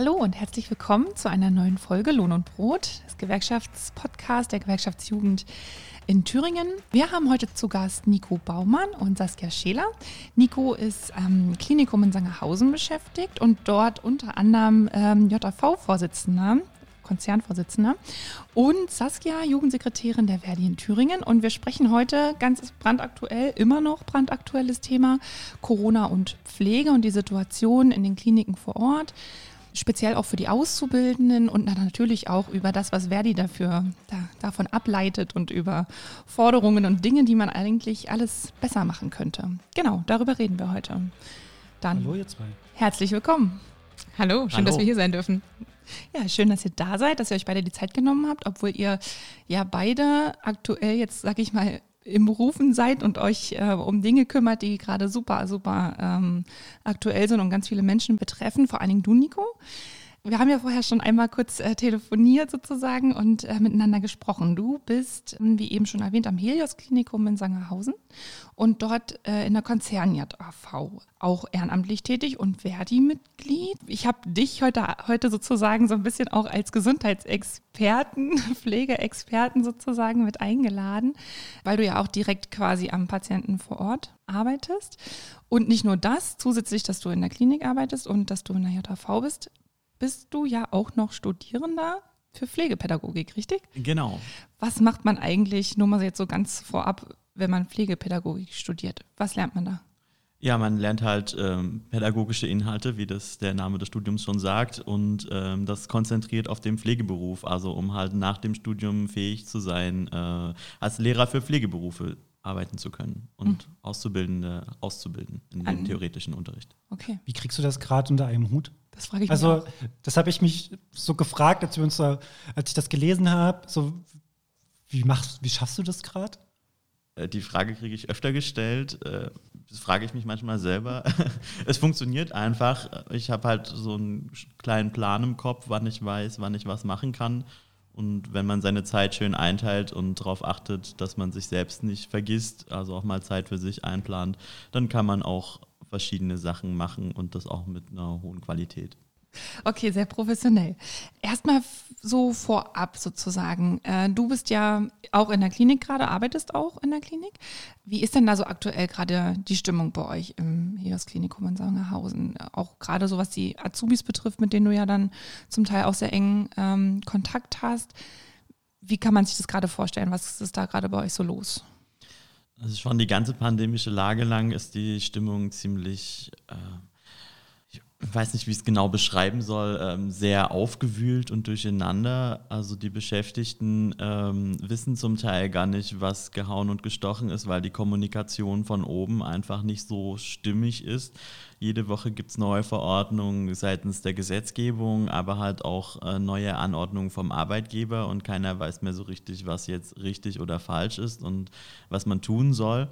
Hallo und herzlich willkommen zu einer neuen Folge Lohn und Brot, das Gewerkschaftspodcast der Gewerkschaftsjugend in Thüringen. Wir haben heute zu Gast Nico Baumann und Saskia Scheler. Nico ist am Klinikum in Sangerhausen beschäftigt und dort unter anderem ähm, JV-Vorsitzender Konzernvorsitzender, und Saskia, Jugendsekretärin der Verdi in Thüringen. Und wir sprechen heute ganz brandaktuell, immer noch brandaktuelles Thema Corona und Pflege und die Situation in den Kliniken vor Ort speziell auch für die Auszubildenden und natürlich auch über das, was Verdi dafür da, davon ableitet und über Forderungen und Dinge, die man eigentlich alles besser machen könnte. Genau, darüber reden wir heute. Dann Hallo ihr zwei. Herzlich willkommen. Hallo, schön, Hallo. dass wir hier sein dürfen. Ja, schön, dass ihr da seid, dass ihr euch beide die Zeit genommen habt, obwohl ihr ja beide aktuell jetzt, sag ich mal, im Berufen seid und euch äh, um Dinge kümmert, die gerade super, super ähm, aktuell sind und ganz viele Menschen betreffen, vor allen Dingen du, Nico. Wir haben ja vorher schon einmal kurz äh, telefoniert sozusagen und äh, miteinander gesprochen. Du bist, wie eben schon erwähnt, am Helios-Klinikum in Sangerhausen und dort äh, in der Konzern JAV auch ehrenamtlich tätig und Verdi-Mitglied. Ich habe dich heute, heute sozusagen so ein bisschen auch als Gesundheitsexperten, Pflegeexperten sozusagen mit eingeladen, weil du ja auch direkt quasi am Patienten vor Ort arbeitest. Und nicht nur das, zusätzlich, dass du in der Klinik arbeitest und dass du in der JAV bist, bist du ja auch noch Studierender für Pflegepädagogik, richtig? Genau. Was macht man eigentlich, nur mal jetzt so ganz vorab, wenn man Pflegepädagogik studiert? Was lernt man da? Ja, man lernt halt ähm, pädagogische Inhalte, wie das der Name des Studiums schon sagt, und ähm, das konzentriert auf den Pflegeberuf, also um halt nach dem Studium fähig zu sein, äh, als Lehrer für Pflegeberufe arbeiten zu können und mhm. Auszubildende auszubilden in dem theoretischen Unterricht. Okay. Wie kriegst du das gerade unter einem Hut? Das frage ich also, mich. Also, das habe ich mich so gefragt, als wir uns da, als ich das gelesen habe, so wie machst, wie schaffst du das gerade? Äh, die Frage kriege ich öfter gestellt. Äh, das frage ich mich manchmal selber. es funktioniert einfach. Ich habe halt so einen kleinen Plan im Kopf, wann ich weiß, wann ich was machen kann. Und wenn man seine Zeit schön einteilt und darauf achtet, dass man sich selbst nicht vergisst, also auch mal Zeit für sich einplant, dann kann man auch verschiedene Sachen machen und das auch mit einer hohen Qualität. Okay, sehr professionell. Erstmal so vorab sozusagen. Äh, du bist ja auch in der Klinik gerade, arbeitest auch in der Klinik. Wie ist denn da so aktuell gerade die Stimmung bei euch im Helios Klinikum in Sangerhausen? Auch gerade so was die Azubis betrifft, mit denen du ja dann zum Teil auch sehr engen ähm, Kontakt hast. Wie kann man sich das gerade vorstellen? Was ist da gerade bei euch so los? Also schon die ganze pandemische Lage lang ist die Stimmung ziemlich äh, weiß nicht, wie ich es genau beschreiben soll, ähm, sehr aufgewühlt und durcheinander. Also die Beschäftigten ähm, wissen zum Teil gar nicht, was gehauen und gestochen ist, weil die Kommunikation von oben einfach nicht so stimmig ist. Jede Woche gibt es neue Verordnungen seitens der Gesetzgebung, aber halt auch äh, neue Anordnungen vom Arbeitgeber und keiner weiß mehr so richtig, was jetzt richtig oder falsch ist und was man tun soll.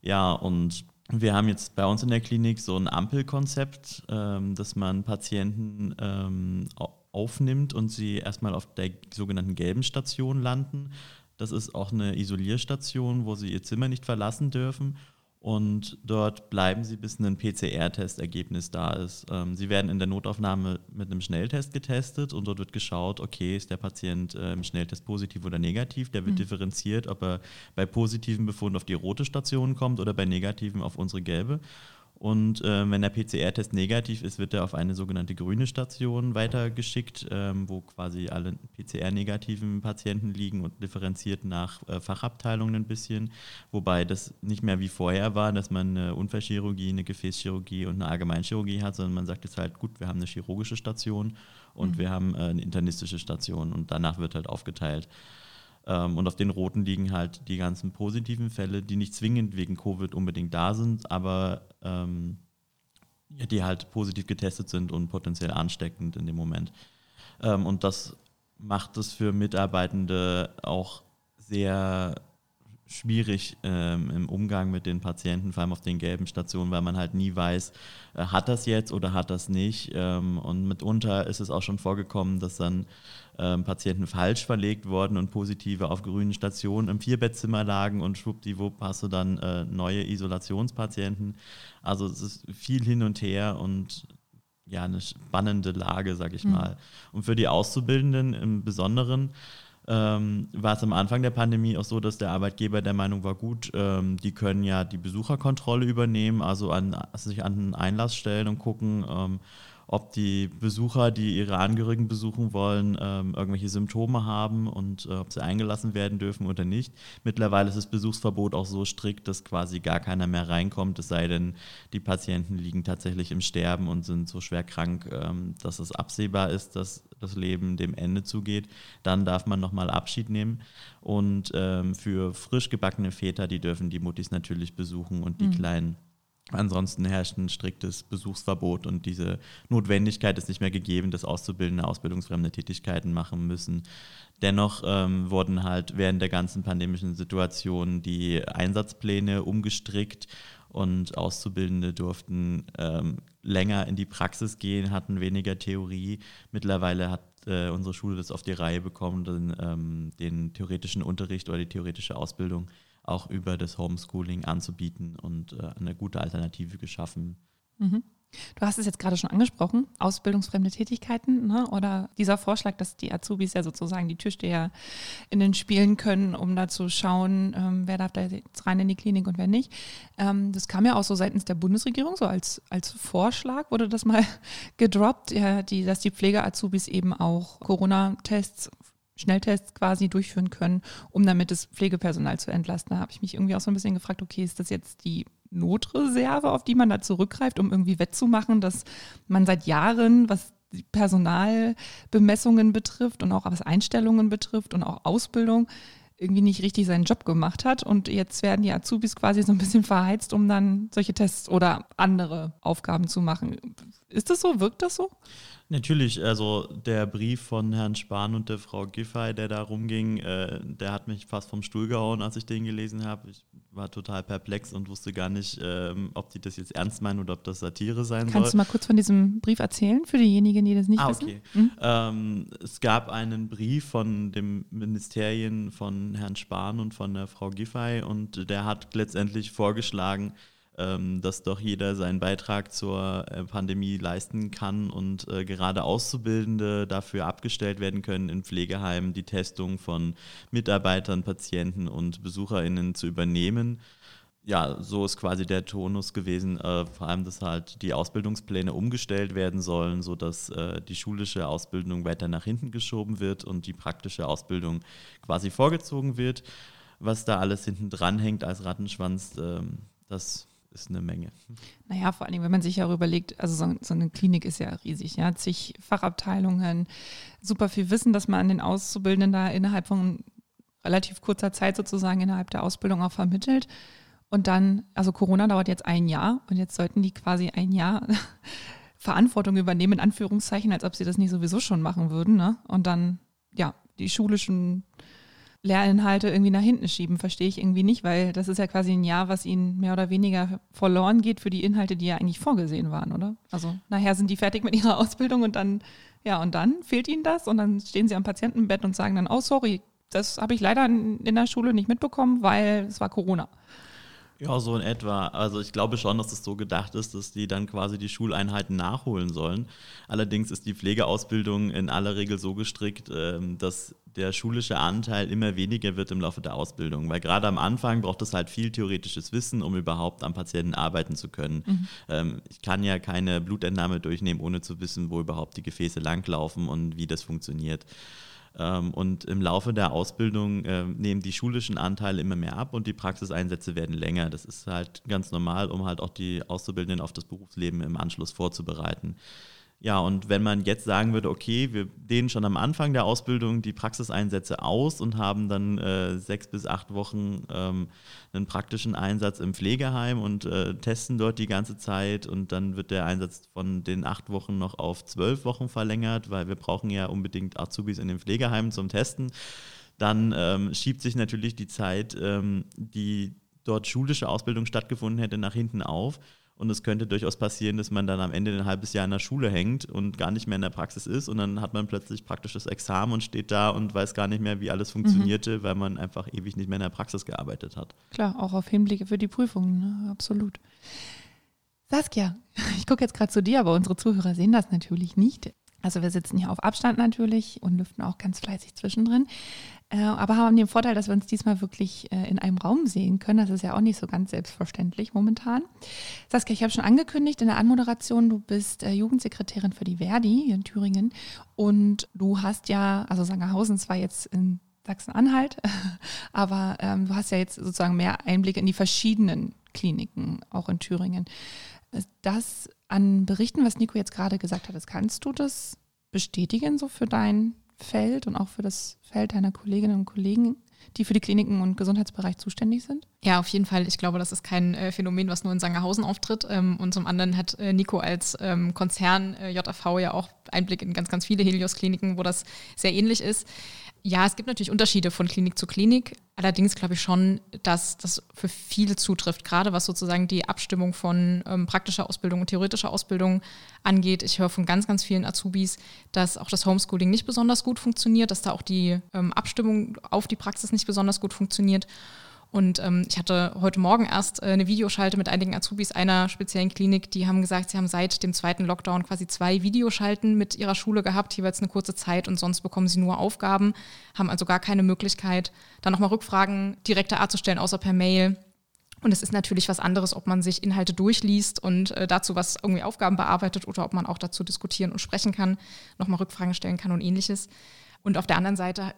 Ja, und wir haben jetzt bei uns in der Klinik so ein Ampelkonzept, ähm, dass man Patienten ähm, aufnimmt und sie erstmal auf der sogenannten gelben Station landen. Das ist auch eine Isolierstation, wo sie ihr Zimmer nicht verlassen dürfen und dort bleiben sie, bis ein PCR-Testergebnis da ist. Ähm, sie werden in der Notaufnahme mit einem Schnelltest getestet und dort wird geschaut, okay, ist der Patient äh, im Schnelltest positiv oder negativ. Der wird mhm. differenziert, ob er bei positiven Befund auf die rote Station kommt oder bei negativen auf unsere gelbe. Und äh, wenn der PCR-Test negativ ist, wird er auf eine sogenannte grüne Station weitergeschickt, ähm, wo quasi alle PCR-negativen Patienten liegen und differenziert nach äh, Fachabteilungen ein bisschen. Wobei das nicht mehr wie vorher war, dass man eine Unfallchirurgie, eine Gefäßchirurgie und eine Allgemeinchirurgie hat, sondern man sagt jetzt halt, gut, wir haben eine chirurgische Station und mhm. wir haben äh, eine internistische Station und danach wird halt aufgeteilt. Ähm, und auf den roten liegen halt die ganzen positiven Fälle, die nicht zwingend wegen Covid unbedingt da sind, aber ähm, die halt positiv getestet sind und potenziell ansteckend in dem Moment. Ähm, und das macht es für Mitarbeitende auch sehr schwierig ähm, im Umgang mit den Patienten, vor allem auf den gelben Stationen, weil man halt nie weiß, äh, hat das jetzt oder hat das nicht. Ähm, und mitunter ist es auch schon vorgekommen, dass dann ähm, Patienten falsch verlegt wurden und positive auf grünen Stationen im Vierbettzimmer lagen und schwuppdiwupp hast du dann äh, neue Isolationspatienten. Also es ist viel hin und her und ja, eine spannende Lage, sag ich mhm. mal. Und für die Auszubildenden im Besonderen ähm, war es am Anfang der Pandemie auch so, dass der Arbeitgeber der Meinung war, gut, ähm, die können ja die Besucherkontrolle übernehmen, also an, sich an den Einlass stellen und gucken, ähm, ob die Besucher, die ihre Angehörigen besuchen wollen, ähm, irgendwelche Symptome haben und äh, ob sie eingelassen werden dürfen oder nicht. Mittlerweile ist das Besuchsverbot auch so strikt, dass quasi gar keiner mehr reinkommt, es sei denn, die Patienten liegen tatsächlich im Sterben und sind so schwer krank, ähm, dass es absehbar ist, dass das Leben dem Ende zugeht. Dann darf man nochmal Abschied nehmen. Und ähm, für frisch gebackene Väter, die dürfen die Muttis natürlich besuchen und die mhm. Kleinen Ansonsten herrscht ein striktes Besuchsverbot und diese Notwendigkeit ist nicht mehr gegeben, dass Auszubildende ausbildungsfremde Tätigkeiten machen müssen. Dennoch ähm, wurden halt während der ganzen pandemischen Situation die Einsatzpläne umgestrickt und Auszubildende durften ähm, länger in die Praxis gehen, hatten weniger Theorie. Mittlerweile hat äh, unsere Schule das auf die Reihe bekommen, den, ähm, den theoretischen Unterricht oder die theoretische Ausbildung auch über das Homeschooling anzubieten und äh, eine gute Alternative geschaffen. Mhm. Du hast es jetzt gerade schon angesprochen, ausbildungsfremde Tätigkeiten ne? oder dieser Vorschlag, dass die Azubis ja sozusagen die Türsteher in den Spielen können, um da zu schauen, ähm, wer darf da jetzt rein in die Klinik und wer nicht. Ähm, das kam ja auch so seitens der Bundesregierung, so als, als Vorschlag wurde das mal gedroppt, ja, die, dass die Pfleger-Azubis eben auch Corona-Tests Schnelltests quasi durchführen können, um damit das Pflegepersonal zu entlasten. Da habe ich mich irgendwie auch so ein bisschen gefragt, okay, ist das jetzt die Notreserve, auf die man da zurückgreift, um irgendwie wettzumachen, dass man seit Jahren, was Personalbemessungen betrifft und auch was Einstellungen betrifft und auch Ausbildung, irgendwie nicht richtig seinen Job gemacht hat. Und jetzt werden die Azubis quasi so ein bisschen verheizt, um dann solche Tests oder andere Aufgaben zu machen. Ist das so? Wirkt das so? Natürlich, also der Brief von Herrn Spahn und der Frau Giffey, der da rumging, äh, der hat mich fast vom Stuhl gehauen, als ich den gelesen habe. Ich war total perplex und wusste gar nicht, ähm, ob die das jetzt ernst meinen oder ob das Satire sein Kannst soll. Kannst du mal kurz von diesem Brief erzählen, für diejenigen, die das nicht ah, wissen? Okay. Mhm. Ähm, es gab einen Brief von dem Ministerien von Herrn Spahn und von der Frau Giffey und der hat letztendlich vorgeschlagen, dass doch jeder seinen Beitrag zur äh, Pandemie leisten kann und äh, gerade Auszubildende dafür abgestellt werden können, in Pflegeheimen die Testung von Mitarbeitern, Patienten und BesucherInnen zu übernehmen ja, so ist quasi der Tonus gewesen, äh, vor allem, dass halt die Ausbildungspläne umgestellt werden sollen, sodass äh, die schulische Ausbildung weiter nach hinten geschoben wird und die praktische Ausbildung quasi vorgezogen wird. Was da alles hinten dran hängt als Rattenschwanz, äh, das ist eine Menge. Naja, vor allem, wenn man sich ja überlegt, also so, so, eine Klinik ist ja riesig, ja, zig Fachabteilungen, super viel Wissen, dass man an den Auszubildenden da innerhalb von relativ kurzer Zeit sozusagen innerhalb der Ausbildung auch vermittelt. Und dann, also Corona dauert jetzt ein Jahr und jetzt sollten die quasi ein Jahr Verantwortung übernehmen, in Anführungszeichen, als ob sie das nicht sowieso schon machen würden. Ne? Und dann, ja, die schulischen Lehrinhalte irgendwie nach hinten schieben, verstehe ich irgendwie nicht, weil das ist ja quasi ein Jahr, was ihnen mehr oder weniger verloren geht für die Inhalte, die ja eigentlich vorgesehen waren, oder? Also nachher sind die fertig mit ihrer Ausbildung und dann, ja, und dann fehlt ihnen das und dann stehen sie am Patientenbett und sagen dann, oh sorry, das habe ich leider in der Schule nicht mitbekommen, weil es war Corona. Ja, so in etwa. Also ich glaube schon, dass es so gedacht ist, dass die dann quasi die Schuleinheiten nachholen sollen. Allerdings ist die Pflegeausbildung in aller Regel so gestrickt, ähm, dass der schulische Anteil immer weniger wird im Laufe der Ausbildung. Weil gerade am Anfang braucht es halt viel theoretisches Wissen, um überhaupt am Patienten arbeiten zu können. Mhm. Ähm, ich kann ja keine Blutentnahme durchnehmen, ohne zu wissen, wo überhaupt die Gefäße langlaufen und wie das funktioniert. Ähm, und im Laufe der Ausbildung äh, nehmen die schulischen Anteile immer mehr ab und die Praxiseinsätze werden länger. Das ist halt ganz normal, um halt auch die Auszubildenden auf das Berufsleben im Anschluss vorzubereiten. Ja, und wenn man jetzt sagen würde, okay, wir dehnen schon am Anfang der Ausbildung die Praxiseinsätze aus und haben dann äh, sechs bis acht Wochen ähm, einen praktischen Einsatz im Pflegeheim und äh, testen dort die ganze Zeit und dann wird der Einsatz von den acht Wochen noch auf zwölf Wochen verlängert, weil wir brauchen ja unbedingt Azubis in den Pflegeheimen zum Testen. Dann ähm, schiebt sich natürlich die Zeit, ähm, die dort schulische Ausbildung stattgefunden hätte, nach hinten auf. Und es könnte durchaus passieren, dass man dann am Ende ein halbes Jahr in der Schule hängt und gar nicht mehr in der Praxis ist. Und dann hat man plötzlich praktisches Examen und steht da und weiß gar nicht mehr, wie alles funktionierte, mhm. weil man einfach ewig nicht mehr in der Praxis gearbeitet hat. Klar, auch auf Hinblicke für die Prüfungen, ne? absolut. Saskia, ich gucke jetzt gerade zu dir, aber unsere Zuhörer sehen das natürlich nicht. Also wir sitzen hier auf Abstand natürlich und lüften auch ganz fleißig zwischendrin. Äh, aber haben den Vorteil, dass wir uns diesmal wirklich äh, in einem Raum sehen können. Das ist ja auch nicht so ganz selbstverständlich momentan. Saskia, ich habe schon angekündigt in der Anmoderation, du bist äh, Jugendsekretärin für die Verdi hier in Thüringen und du hast ja, also Sangerhausen zwar jetzt in Sachsen-Anhalt, aber ähm, du hast ja jetzt sozusagen mehr Einblick in die verschiedenen Kliniken, auch in Thüringen. Das an Berichten, was Nico jetzt gerade gesagt hat, das kannst du das bestätigen so für dein Feld und auch für das Feld deiner Kolleginnen und Kollegen, die für die Kliniken und Gesundheitsbereich zuständig sind? Ja, auf jeden Fall. Ich glaube, das ist kein äh, Phänomen, was nur in Sangerhausen auftritt. Ähm, und zum anderen hat äh, Nico als ähm, Konzern äh, JAV ja auch Einblick in ganz, ganz viele Helios-Kliniken, wo das sehr ähnlich ist. Ja, es gibt natürlich Unterschiede von Klinik zu Klinik. Allerdings glaube ich schon, dass das für viele zutrifft, gerade was sozusagen die Abstimmung von ähm, praktischer Ausbildung und theoretischer Ausbildung angeht. Ich höre von ganz, ganz vielen Azubis, dass auch das Homeschooling nicht besonders gut funktioniert, dass da auch die ähm, Abstimmung auf die Praxis nicht besonders gut funktioniert. Und ähm, ich hatte heute Morgen erst äh, eine Videoschalte mit einigen Azubis einer speziellen Klinik, die haben gesagt, sie haben seit dem zweiten Lockdown quasi zwei Videoschalten mit ihrer Schule gehabt, jeweils eine kurze Zeit und sonst bekommen sie nur Aufgaben, haben also gar keine Möglichkeit, da nochmal Rückfragen direkter Art zu stellen, außer per Mail. Und es ist natürlich was anderes, ob man sich Inhalte durchliest und äh, dazu was irgendwie Aufgaben bearbeitet oder ob man auch dazu diskutieren und sprechen kann, nochmal Rückfragen stellen kann und ähnliches. Und auf der anderen Seite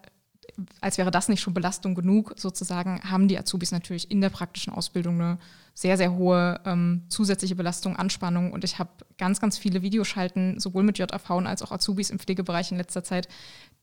als wäre das nicht schon Belastung genug, sozusagen, haben die Azubis natürlich in der praktischen Ausbildung eine sehr, sehr hohe ähm, zusätzliche Belastung, Anspannung. Und ich habe ganz, ganz viele Videoschalten, sowohl mit JAV als auch Azubis im Pflegebereich in letzter Zeit,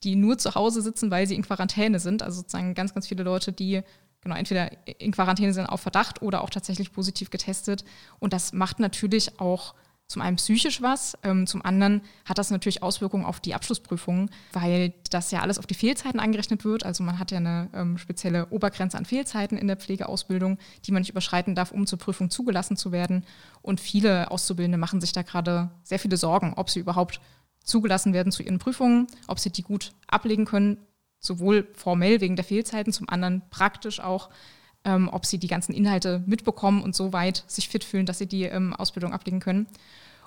die nur zu Hause sitzen, weil sie in Quarantäne sind. Also sozusagen ganz, ganz viele Leute, die genau entweder in Quarantäne sind auf Verdacht oder auch tatsächlich positiv getestet. Und das macht natürlich auch zum einen psychisch was, ähm, zum anderen hat das natürlich Auswirkungen auf die Abschlussprüfungen, weil das ja alles auf die Fehlzeiten angerechnet wird. Also man hat ja eine ähm, spezielle Obergrenze an Fehlzeiten in der Pflegeausbildung, die man nicht überschreiten darf, um zur Prüfung zugelassen zu werden. Und viele Auszubildende machen sich da gerade sehr viele Sorgen, ob sie überhaupt zugelassen werden zu ihren Prüfungen, ob sie die gut ablegen können, sowohl formell wegen der Fehlzeiten, zum anderen praktisch auch ähm, ob sie die ganzen Inhalte mitbekommen und so weit sich fit fühlen, dass sie die ähm, Ausbildung ablegen können.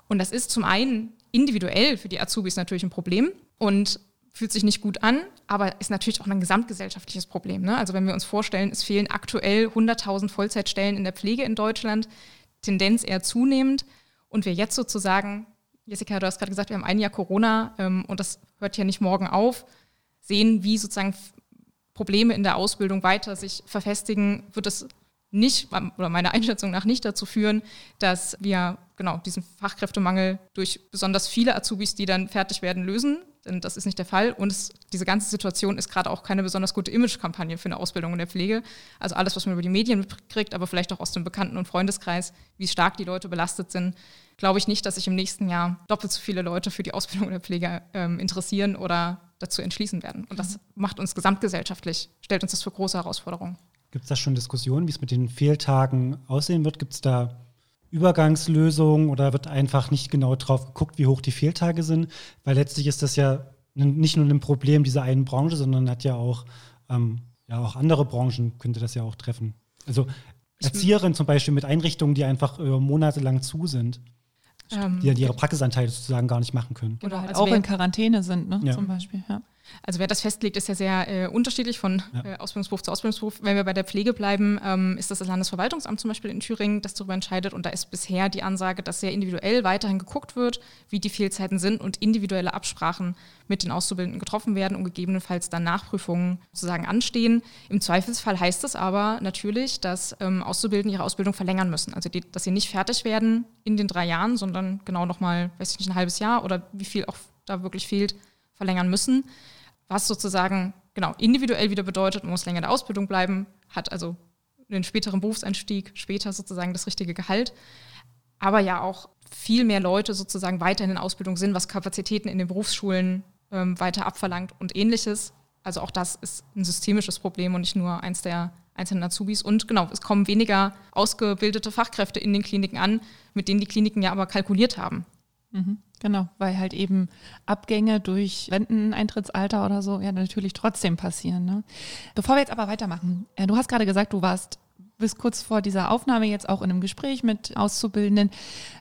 Und das ist zum einen individuell für die Azubis natürlich ein Problem und fühlt sich nicht gut an, aber ist natürlich auch ein gesamtgesellschaftliches Problem. Ne? Also wenn wir uns vorstellen, es fehlen aktuell 100.000 Vollzeitstellen in der Pflege in Deutschland, Tendenz eher zunehmend und wir jetzt sozusagen, Jessica, du hast gerade gesagt, wir haben ein Jahr Corona ähm, und das hört ja nicht morgen auf, sehen, wie sozusagen Probleme in der Ausbildung weiter sich verfestigen, wird es nicht, oder meiner Einschätzung nach nicht dazu führen, dass wir genau diesen Fachkräftemangel durch besonders viele Azubis, die dann fertig werden, lösen. Denn das ist nicht der Fall. Und es, diese ganze Situation ist gerade auch keine besonders gute Imagekampagne für eine Ausbildung in der Pflege. Also alles, was man über die Medien mitkriegt, aber vielleicht auch aus dem Bekannten- und Freundeskreis, wie stark die Leute belastet sind, glaube ich nicht, dass sich im nächsten Jahr doppelt so viele Leute für die Ausbildung in der Pflege ähm, interessieren oder dazu entschließen werden. Und das macht uns gesamtgesellschaftlich, stellt uns das für große Herausforderungen. Gibt es da schon Diskussionen, wie es mit den Fehltagen aussehen wird? Gibt es da Übergangslösungen oder wird einfach nicht genau drauf geguckt, wie hoch die Fehltage sind? Weil letztlich ist das ja nicht nur ein Problem dieser einen Branche, sondern hat ja auch, ähm, ja auch andere Branchen könnte das ja auch treffen. Also Erzieherin zum Beispiel mit Einrichtungen, die einfach äh, monatelang zu sind ähm, die ihre Praxisanteile sozusagen gar nicht machen können. Oder halt also auch in Quarantäne sind, ne? Ja. zum Beispiel. Ja. Also wer das festlegt, ist ja sehr äh, unterschiedlich von ja. äh, Ausbildungsberuf zu Ausbildungsberuf. Wenn wir bei der Pflege bleiben, ähm, ist das das Landesverwaltungsamt zum Beispiel in Thüringen, das darüber entscheidet. Und da ist bisher die Ansage, dass sehr individuell weiterhin geguckt wird, wie die Fehlzeiten sind und individuelle Absprachen mit den Auszubildenden getroffen werden und gegebenenfalls dann Nachprüfungen sozusagen anstehen. Im Zweifelsfall heißt das aber natürlich, dass ähm, Auszubildende ihre Ausbildung verlängern müssen. Also die, dass sie nicht fertig werden in den drei Jahren, sondern genau nochmal, weiß ich nicht, ein halbes Jahr oder wie viel auch da wirklich fehlt, verlängern müssen was sozusagen genau individuell wieder bedeutet, man muss länger in der Ausbildung bleiben, hat also einen späteren Berufseinstieg, später sozusagen das richtige Gehalt, aber ja auch viel mehr Leute sozusagen weiterhin in Ausbildung sind, was Kapazitäten in den Berufsschulen ähm, weiter abverlangt und ähnliches. Also auch das ist ein systemisches Problem und nicht nur eins der einzelnen Azubis. Und genau, es kommen weniger ausgebildete Fachkräfte in den Kliniken an, mit denen die Kliniken ja aber kalkuliert haben. Mhm. Genau, weil halt eben Abgänge durch Renteneintrittsalter oder so ja natürlich trotzdem passieren. Ne? Bevor wir jetzt aber weitermachen, äh, du hast gerade gesagt, du warst bist kurz vor dieser Aufnahme jetzt auch in einem Gespräch mit Auszubildenden.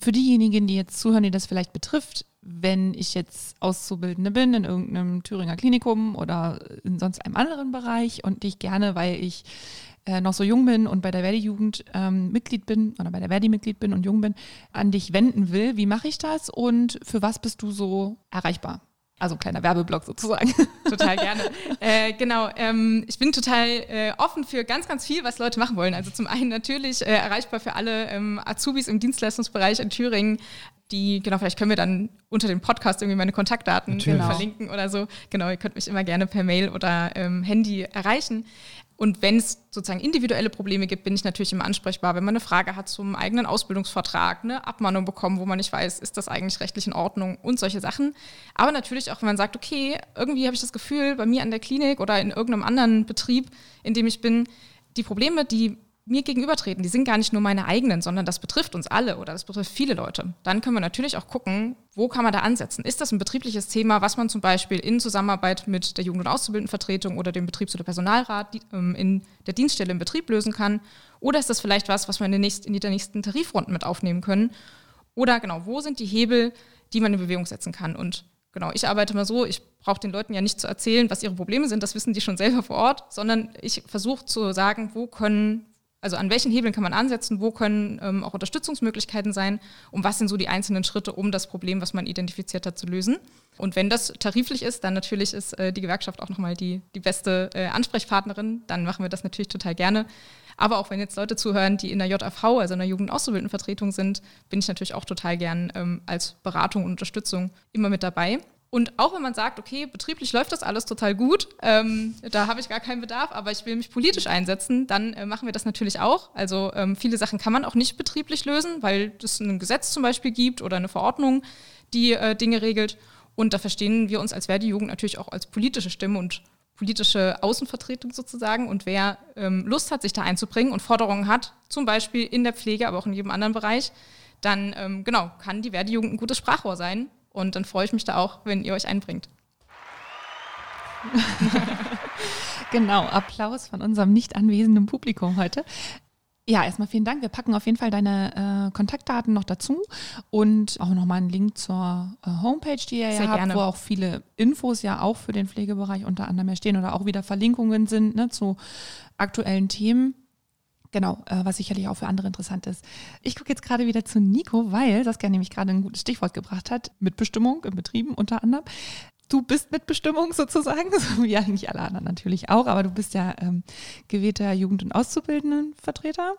Für diejenigen, die jetzt zuhören, die das vielleicht betrifft, wenn ich jetzt Auszubildende bin in irgendeinem Thüringer Klinikum oder in sonst einem anderen Bereich und dich gerne, weil ich äh, noch so jung bin und bei der Verdi-Jugend ähm, Mitglied bin oder bei der Verdi Mitglied bin und jung bin, an dich wenden will, wie mache ich das und für was bist du so erreichbar? Also kleiner Werbeblock sozusagen. Total gerne. äh, genau, ähm, ich bin total äh, offen für ganz, ganz viel, was Leute machen wollen. Also zum einen natürlich äh, erreichbar für alle ähm, Azubis im Dienstleistungsbereich in Thüringen, die, genau, vielleicht können wir dann unter dem Podcast irgendwie meine Kontaktdaten genau. verlinken oder so. Genau, ihr könnt mich immer gerne per Mail oder ähm, Handy erreichen. Und wenn es sozusagen individuelle Probleme gibt, bin ich natürlich immer ansprechbar. Wenn man eine Frage hat zum eigenen Ausbildungsvertrag, eine Abmahnung bekommen, wo man nicht weiß, ist das eigentlich rechtlich in Ordnung und solche Sachen. Aber natürlich auch, wenn man sagt, okay, irgendwie habe ich das Gefühl, bei mir an der Klinik oder in irgendeinem anderen Betrieb, in dem ich bin, die Probleme, die mir gegenübertreten, die sind gar nicht nur meine eigenen, sondern das betrifft uns alle oder das betrifft viele Leute. Dann können wir natürlich auch gucken, wo kann man da ansetzen? Ist das ein betriebliches Thema, was man zum Beispiel in Zusammenarbeit mit der Jugend- und Auszubildendenvertretung oder dem Betriebs- oder Personalrat ähm, in der Dienststelle im Betrieb lösen kann? Oder ist das vielleicht was, was wir in, den nächsten, in die nächsten Tarifrunden mit aufnehmen können? Oder genau, wo sind die Hebel, die man in Bewegung setzen kann? Und genau, ich arbeite mal so, ich brauche den Leuten ja nicht zu erzählen, was ihre Probleme sind, das wissen die schon selber vor Ort, sondern ich versuche zu sagen, wo können also an welchen Hebeln kann man ansetzen, wo können ähm, auch Unterstützungsmöglichkeiten sein und was sind so die einzelnen Schritte, um das Problem, was man identifiziert hat, zu lösen. Und wenn das tariflich ist, dann natürlich ist äh, die Gewerkschaft auch nochmal die, die beste äh, Ansprechpartnerin, dann machen wir das natürlich total gerne. Aber auch wenn jetzt Leute zuhören, die in der JAV, also in der Jugendauszubildendenvertretung sind, bin ich natürlich auch total gern ähm, als Beratung und Unterstützung immer mit dabei. Und auch wenn man sagt, okay, betrieblich läuft das alles total gut, ähm, da habe ich gar keinen Bedarf, aber ich will mich politisch einsetzen, dann äh, machen wir das natürlich auch. Also ähm, viele Sachen kann man auch nicht betrieblich lösen, weil es ein Gesetz zum Beispiel gibt oder eine Verordnung, die äh, Dinge regelt. Und da verstehen wir uns als Verdi-Jugend natürlich auch als politische Stimme und politische Außenvertretung sozusagen. Und wer ähm, Lust hat, sich da einzubringen und Forderungen hat, zum Beispiel in der Pflege, aber auch in jedem anderen Bereich, dann ähm, genau kann die Verdi-Jugend ein gutes Sprachrohr sein und dann freue ich mich da auch, wenn ihr euch einbringt. genau, Applaus von unserem nicht anwesenden Publikum heute. Ja, erstmal vielen Dank. Wir packen auf jeden Fall deine äh, Kontaktdaten noch dazu und auch nochmal einen Link zur äh, Homepage, die ihr Sehr ja habt, gerne. wo auch viele Infos ja auch für den Pflegebereich unter anderem stehen oder auch wieder Verlinkungen sind ne, zu aktuellen Themen. Genau, äh, was sicherlich auch für andere interessant ist. Ich gucke jetzt gerade wieder zu Nico, weil Saskia nämlich gerade ein gutes Stichwort gebracht hat. Mitbestimmung in Betrieben unter anderem. Du bist Mitbestimmung sozusagen, so wie eigentlich alle anderen natürlich auch, aber du bist ja ähm, gewählter Jugend- und Auszubildendenvertreter.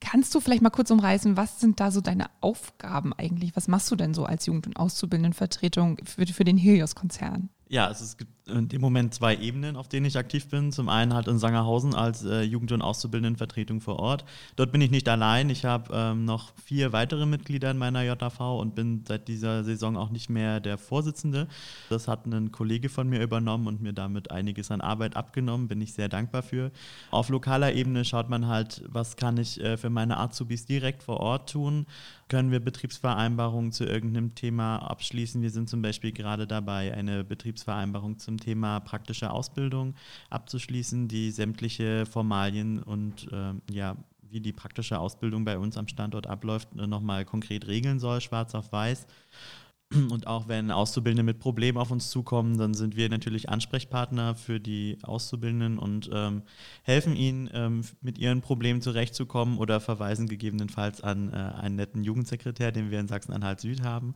Kannst du vielleicht mal kurz umreißen, was sind da so deine Aufgaben eigentlich? Was machst du denn so als Jugend- und Auszubildendenvertretung für, für den Helios-Konzern? Ja, also es gibt in dem Moment zwei Ebenen, auf denen ich aktiv bin. Zum einen halt in Sangerhausen als äh, Jugend- und Auszubildendenvertretung vor Ort. Dort bin ich nicht allein. Ich habe ähm, noch vier weitere Mitglieder in meiner JAV und bin seit dieser Saison auch nicht mehr der Vorsitzende. Das hat ein Kollege von mir übernommen und mir damit einiges an Arbeit abgenommen. Bin ich sehr dankbar für. Auf lokaler Ebene schaut man halt, was kann ich äh, für meine Azubis direkt vor Ort tun. Können wir Betriebsvereinbarungen zu irgendeinem Thema abschließen? Wir sind zum Beispiel gerade dabei, eine Betriebsvereinbarung zu zum Thema praktische Ausbildung abzuschließen, die sämtliche Formalien und äh, ja, wie die praktische Ausbildung bei uns am Standort abläuft, nochmal konkret regeln soll, schwarz auf weiß. Und auch wenn Auszubildende mit Problemen auf uns zukommen, dann sind wir natürlich Ansprechpartner für die Auszubildenden und ähm, helfen ihnen, ähm, mit ihren Problemen zurechtzukommen oder verweisen gegebenenfalls an äh, einen netten Jugendsekretär, den wir in Sachsen-Anhalt Süd haben.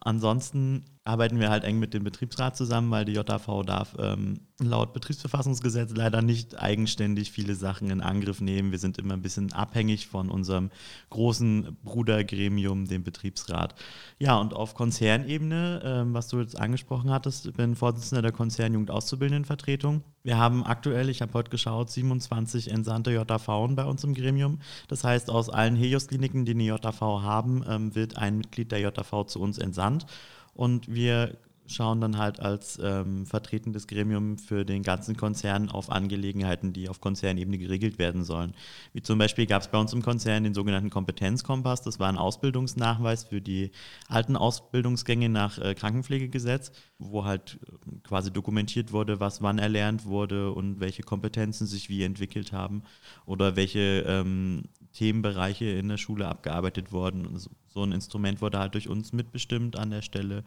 Ansonsten arbeiten wir halt eng mit dem Betriebsrat zusammen, weil die JAV darf ähm, laut Betriebsverfassungsgesetz leider nicht eigenständig viele Sachen in Angriff nehmen. Wir sind immer ein bisschen abhängig von unserem großen Brudergremium, dem Betriebsrat. Ja, und auf Konzernebene, ähm, was du jetzt angesprochen hattest, bin Vorsitzender der Konzernjugend Auszubildendenvertretung. Wir haben aktuell, ich habe heute geschaut, 27 entsandte JAV bei uns im Gremium. Das heißt, aus allen Helios-Kliniken, die eine JAV haben, ähm, wird ein Mitglied der JAV zu uns entsandt. Und wir schauen dann halt als ähm, vertretendes Gremium für den ganzen Konzern auf Angelegenheiten, die auf Konzernebene geregelt werden sollen. Wie zum Beispiel gab es bei uns im Konzern den sogenannten Kompetenzkompass. Das war ein Ausbildungsnachweis für die alten Ausbildungsgänge nach äh, Krankenpflegegesetz, wo halt äh, quasi dokumentiert wurde, was wann erlernt wurde und welche Kompetenzen sich wie entwickelt haben oder welche ähm, Themenbereiche in der Schule abgearbeitet wurden. So ein Instrument wurde halt durch uns mitbestimmt an der Stelle.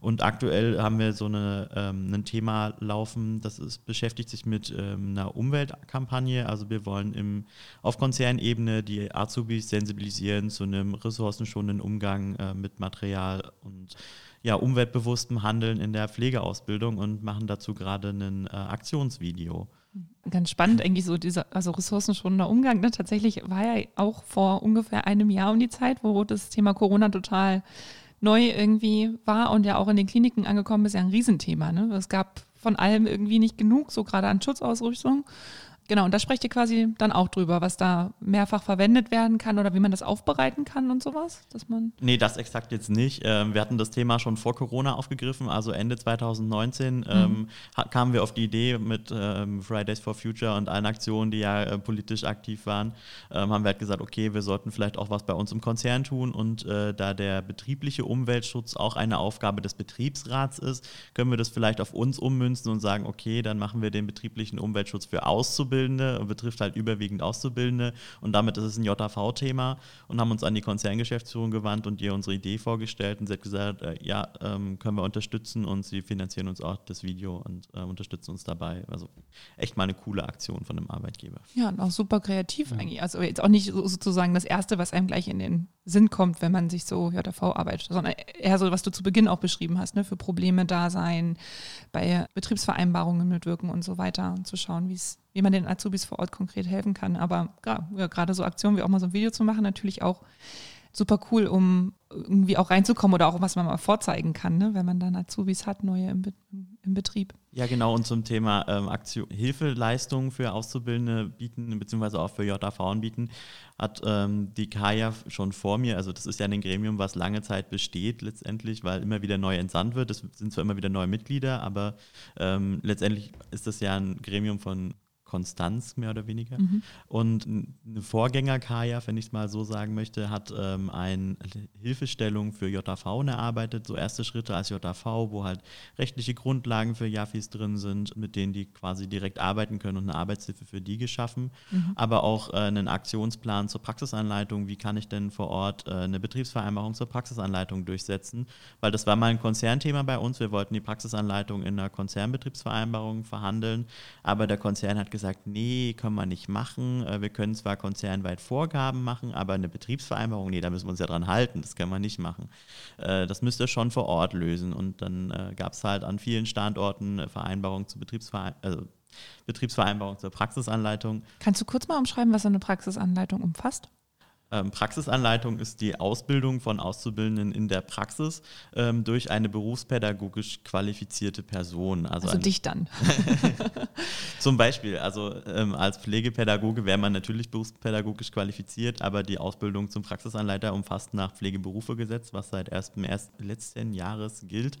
Und aktuell haben wir so eine, ähm, ein Thema laufen, das ist, beschäftigt sich mit ähm, einer Umweltkampagne. Also wir wollen im, auf Konzernebene die Azubis sensibilisieren zu einem ressourcenschonenden Umgang äh, mit Material und ja, umweltbewusstem Handeln in der Pflegeausbildung und machen dazu gerade ein äh, Aktionsvideo. Ganz spannend eigentlich so dieser, also ressourcenschonender Umgang. Ne? Tatsächlich war ja auch vor ungefähr einem Jahr um die Zeit, wo das Thema Corona total neu irgendwie war und ja auch in den Kliniken angekommen ist, ja ein Riesenthema. Ne? Es gab von allem irgendwie nicht genug, so gerade an Schutzausrüstung. Genau, und da sprecht ihr quasi dann auch drüber, was da mehrfach verwendet werden kann oder wie man das aufbereiten kann und sowas? Dass man nee, das exakt jetzt nicht. Ähm, wir hatten das Thema schon vor Corona aufgegriffen, also Ende 2019 mhm. ähm, kamen wir auf die Idee mit ähm, Fridays for Future und allen Aktionen, die ja äh, politisch aktiv waren, ähm, haben wir halt gesagt, okay, wir sollten vielleicht auch was bei uns im Konzern tun und äh, da der betriebliche Umweltschutz auch eine Aufgabe des Betriebsrats ist, können wir das vielleicht auf uns ummünzen und sagen, okay, dann machen wir den betrieblichen Umweltschutz für Auszubildende Auszubildende und betrifft halt überwiegend Auszubildende. Und damit ist es ein JV-Thema und haben uns an die Konzerngeschäftsführung gewandt und ihr unsere Idee vorgestellt. Und sie hat gesagt, äh, ja, ähm, können wir unterstützen und sie finanzieren uns auch das Video und äh, unterstützen uns dabei. Also echt mal eine coole Aktion von einem Arbeitgeber. Ja, und auch super kreativ ja. eigentlich. Also jetzt auch nicht so, sozusagen das Erste, was einem gleich in den Sinn kommt, wenn man sich so JV arbeitet, sondern eher so, was du zu Beginn auch beschrieben hast, ne, für Probleme da sein, bei Betriebsvereinbarungen mitwirken und so weiter und zu schauen, wie es wie man den Azubis vor Ort konkret helfen kann. Aber ja, gerade so Aktionen wie auch mal so ein Video zu machen, natürlich auch super cool, um irgendwie auch reinzukommen oder auch was man mal vorzeigen kann, ne? wenn man dann Azubis hat, neue im, Be im Betrieb. Ja, genau. Und zum Thema ähm, Aktion, Hilfeleistungen für Auszubildende bieten, beziehungsweise auch für JAV bieten, hat ähm, die Kaya schon vor mir, also das ist ja ein Gremium, was lange Zeit besteht letztendlich, weil immer wieder neu entsandt wird. Es sind zwar immer wieder neue Mitglieder, aber ähm, letztendlich ist das ja ein Gremium von Konstanz mehr oder weniger. Mhm. Und eine Vorgänger-Kaya, wenn ich es mal so sagen möchte, hat ähm, eine Hilfestellung für JV erarbeitet, so erste Schritte als JV, wo halt rechtliche Grundlagen für Jafis drin sind, mit denen die quasi direkt arbeiten können und eine Arbeitshilfe für die geschaffen. Mhm. Aber auch äh, einen Aktionsplan zur Praxisanleitung, wie kann ich denn vor Ort äh, eine Betriebsvereinbarung zur Praxisanleitung durchsetzen, weil das war mal ein Konzernthema bei uns. Wir wollten die Praxisanleitung in einer Konzernbetriebsvereinbarung verhandeln, aber der Konzern hat gesagt, gesagt, nee, können wir nicht machen. Äh, wir können zwar konzernweit Vorgaben machen, aber eine Betriebsvereinbarung, nee, da müssen wir uns ja dran halten, das können wir nicht machen. Äh, das müsst ihr schon vor Ort lösen. Und dann äh, gab es halt an vielen Standorten Vereinbarungen zu Betriebsvereinbarung, also Betriebsvereinbarung zur Praxisanleitung. Kannst du kurz mal umschreiben, was eine Praxisanleitung umfasst? Ähm, Praxisanleitung ist die Ausbildung von Auszubildenden in der Praxis ähm, durch eine berufspädagogisch qualifizierte Person. Also, also dich dann. Zum Beispiel, also ähm, als Pflegepädagoge wäre man natürlich berufspädagogisch qualifiziert, aber die Ausbildung zum Praxisanleiter umfasst nach Pflegeberufegesetz, was seit 1. letzten Jahres gilt,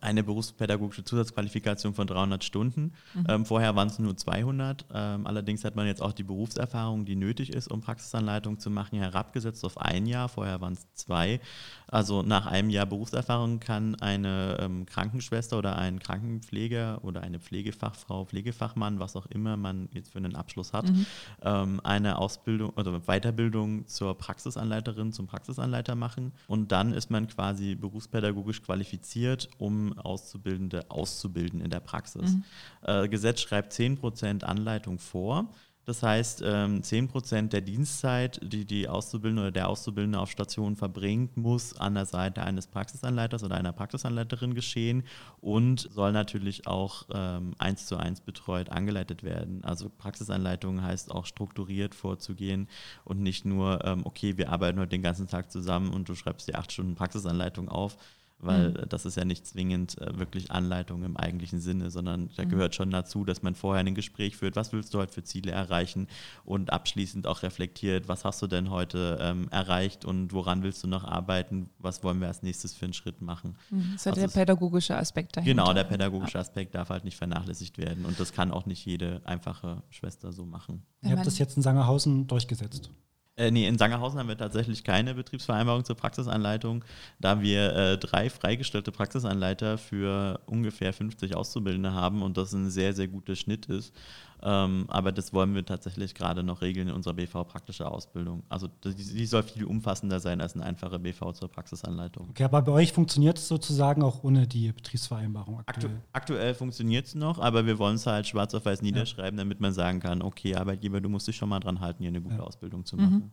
eine berufspädagogische Zusatzqualifikation von 300 Stunden. Mhm. Ähm, vorher waren es nur 200. Ähm, allerdings hat man jetzt auch die Berufserfahrung, die nötig ist, um Praxisanleitung zu machen, herabgesetzt auf ein Jahr. Vorher waren es zwei. Also nach einem Jahr Berufserfahrung kann eine ähm, Krankenschwester oder ein Krankenpfleger oder eine Pflegefachfrau, Pflegefachmann, was auch immer man jetzt für einen Abschluss hat, mhm. ähm, eine Ausbildung oder Weiterbildung zur Praxisanleiterin, zum Praxisanleiter machen. Und dann ist man quasi berufspädagogisch qualifiziert, um Auszubildende auszubilden in der Praxis. Mhm. Äh, Gesetz schreibt 10% Anleitung vor. Das heißt, 10% ähm, der Dienstzeit, die die Auszubildende oder der Auszubildende auf Station verbringt, muss an der Seite eines Praxisanleiters oder einer Praxisanleiterin geschehen und soll natürlich auch ähm, eins zu eins betreut angeleitet werden. Also Praxisanleitung heißt auch strukturiert vorzugehen und nicht nur, ähm, okay, wir arbeiten heute den ganzen Tag zusammen und du schreibst die acht Stunden Praxisanleitung auf, weil mhm. das ist ja nicht zwingend äh, wirklich Anleitung im eigentlichen Sinne, sondern da mhm. gehört schon dazu, dass man vorher ein Gespräch führt, was willst du heute für Ziele erreichen und abschließend auch reflektiert, was hast du denn heute ähm, erreicht und woran willst du noch arbeiten, was wollen wir als nächstes für einen Schritt machen. Mhm. Das ist also der pädagogische Aspekt dahinter. Genau, der pädagogische Aspekt darf halt nicht vernachlässigt werden und das kann auch nicht jede einfache Schwester so machen. Ihr habt das jetzt in Sangerhausen durchgesetzt. Äh, nee, in Sangerhausen haben wir tatsächlich keine Betriebsvereinbarung zur Praxisanleitung, da wir äh, drei freigestellte Praxisanleiter für ungefähr 50 Auszubildende haben und das ein sehr, sehr guter Schnitt ist. Ähm, aber das wollen wir tatsächlich gerade noch regeln in unserer BV-praktische Ausbildung. Also die, die, soll viel umfassender sein als eine einfache BV zur Praxisanleitung. Okay, aber bei euch funktioniert es sozusagen auch ohne die Betriebsvereinbarung aktuell? Aktu aktuell funktioniert es noch, aber wir wollen es halt schwarz auf weiß niederschreiben, ja. damit man sagen kann, okay, Arbeitgeber, du musst dich schon mal dran halten, hier eine gute ja. Ausbildung zu machen. Mhm.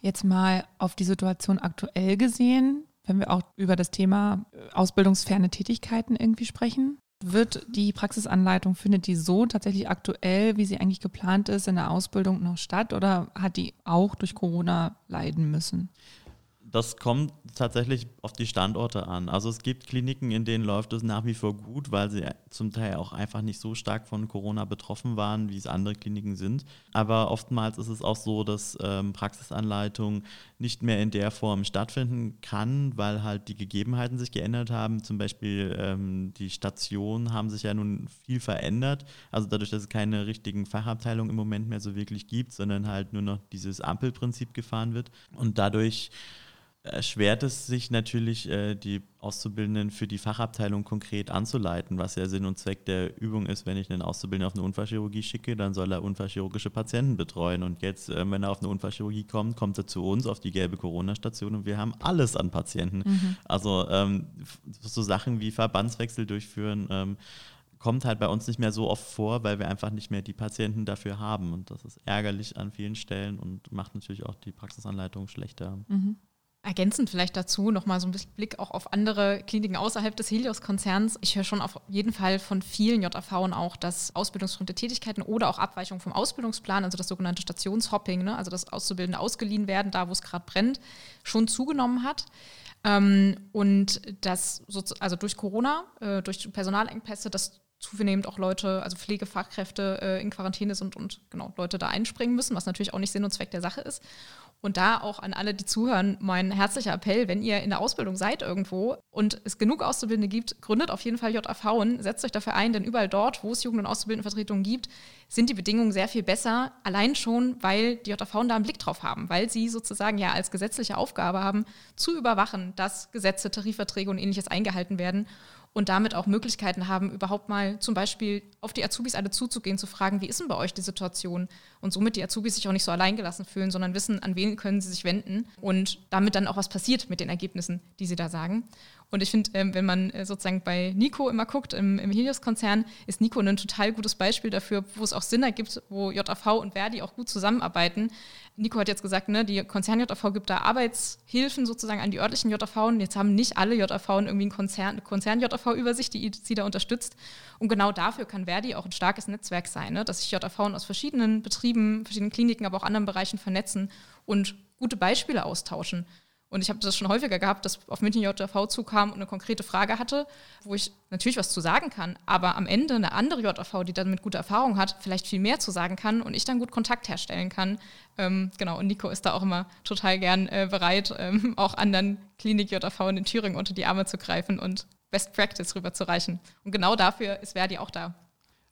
Jetzt mal auf die Situation aktuell gesehen, wenn wir auch über das Thema äh, ausbildungsferne Tätigkeiten irgendwie sprechen. Wird die Praxisanleitung, findet die so tatsächlich aktuell, wie sie eigentlich geplant ist, in der Ausbildung noch statt oder hat die auch durch Corona leiden müssen? Das kommt tatsächlich auf die Standorte an. Also es gibt Kliniken, in denen läuft es nach wie vor gut, weil sie zum Teil auch einfach nicht so stark von Corona betroffen waren, wie es andere Kliniken sind. Aber oftmals ist es auch so, dass ähm, Praxisanleitung nicht mehr in der Form stattfinden kann, weil halt die Gegebenheiten sich geändert haben. Zum Beispiel ähm, die Stationen haben sich ja nun viel verändert. Also dadurch, dass es keine richtigen Fachabteilungen im Moment mehr so wirklich gibt, sondern halt nur noch dieses Ampelprinzip gefahren wird. Und dadurch erschwert es sich natürlich, äh, die Auszubildenden für die Fachabteilung konkret anzuleiten, was ja Sinn und Zweck der Übung ist. Wenn ich einen Auszubildenden auf eine Unfallchirurgie schicke, dann soll er unfallchirurgische Patienten betreuen. Und jetzt, äh, wenn er auf eine Unfallchirurgie kommt, kommt er zu uns auf die gelbe Corona-Station und wir haben alles an Patienten. Mhm. Also ähm, so Sachen wie Verbandswechsel durchführen, ähm, kommt halt bei uns nicht mehr so oft vor, weil wir einfach nicht mehr die Patienten dafür haben. Und das ist ärgerlich an vielen Stellen und macht natürlich auch die Praxisanleitung schlechter. Mhm. Ergänzend vielleicht dazu nochmal so ein bisschen Blick auch auf andere Kliniken außerhalb des Helios-Konzerns. Ich höre schon auf jeden Fall von vielen JAVen auch, dass ausbildungsfremde Tätigkeiten oder auch Abweichungen vom Ausbildungsplan, also das sogenannte Stationshopping, ne, also das Auszubildende ausgeliehen werden, da wo es gerade brennt, schon zugenommen hat. Ähm, und das, also durch Corona, äh, durch Personalengpässe, dass zunehmend auch Leute, also Pflegefachkräfte äh, in Quarantäne sind und genau Leute da einspringen müssen, was natürlich auch nicht Sinn und Zweck der Sache ist. Und da auch an alle, die zuhören, mein herzlicher Appell, wenn ihr in der Ausbildung seid irgendwo und es genug Auszubildende gibt, gründet auf jeden Fall JAV und setzt euch dafür ein, denn überall dort, wo es Jugend- und Auszubildendenvertretungen gibt, sind die Bedingungen sehr viel besser, allein schon, weil die JAV da einen Blick drauf haben, weil sie sozusagen ja als gesetzliche Aufgabe haben, zu überwachen, dass Gesetze, Tarifverträge und ähnliches eingehalten werden und damit auch Möglichkeiten haben, überhaupt mal zum Beispiel auf die Azubis alle zuzugehen, zu fragen, wie ist denn bei euch die Situation? Und somit die Azubis sich auch nicht so alleingelassen fühlen, sondern wissen, an wen können sie sich wenden und damit dann auch was passiert mit den Ergebnissen, die sie da sagen. Und ich finde, ähm, wenn man äh, sozusagen bei Nico immer guckt, im, im Helios-Konzern, ist Nico ein total gutes Beispiel dafür, wo es auch Sinn ergibt, wo JAV und Verdi auch gut zusammenarbeiten. Nico hat jetzt gesagt, ne, die Konzern-JAV gibt da Arbeitshilfen sozusagen an die örtlichen JAV. Und jetzt haben nicht alle JAV irgendwie ein Konzern, eine Konzern-JAV-Übersicht, die sie da unterstützt. Und genau dafür kann Verdi auch ein starkes Netzwerk sein, ne, dass sich JAV aus verschiedenen Betrieben, verschiedenen Kliniken, aber auch anderen Bereichen vernetzen und gute Beispiele austauschen. Und ich habe das schon häufiger gehabt, dass auf mich ein JV zukam und eine konkrete Frage hatte, wo ich natürlich was zu sagen kann, aber am Ende eine andere JV, die dann mit guter Erfahrung hat, vielleicht viel mehr zu sagen kann und ich dann gut Kontakt herstellen kann. Ähm, genau, und Nico ist da auch immer total gern äh, bereit, ähm, auch anderen Klinik-JV in Thüringen unter die Arme zu greifen und Best Practice rüberzureichen. Und genau dafür ist Verdi auch da.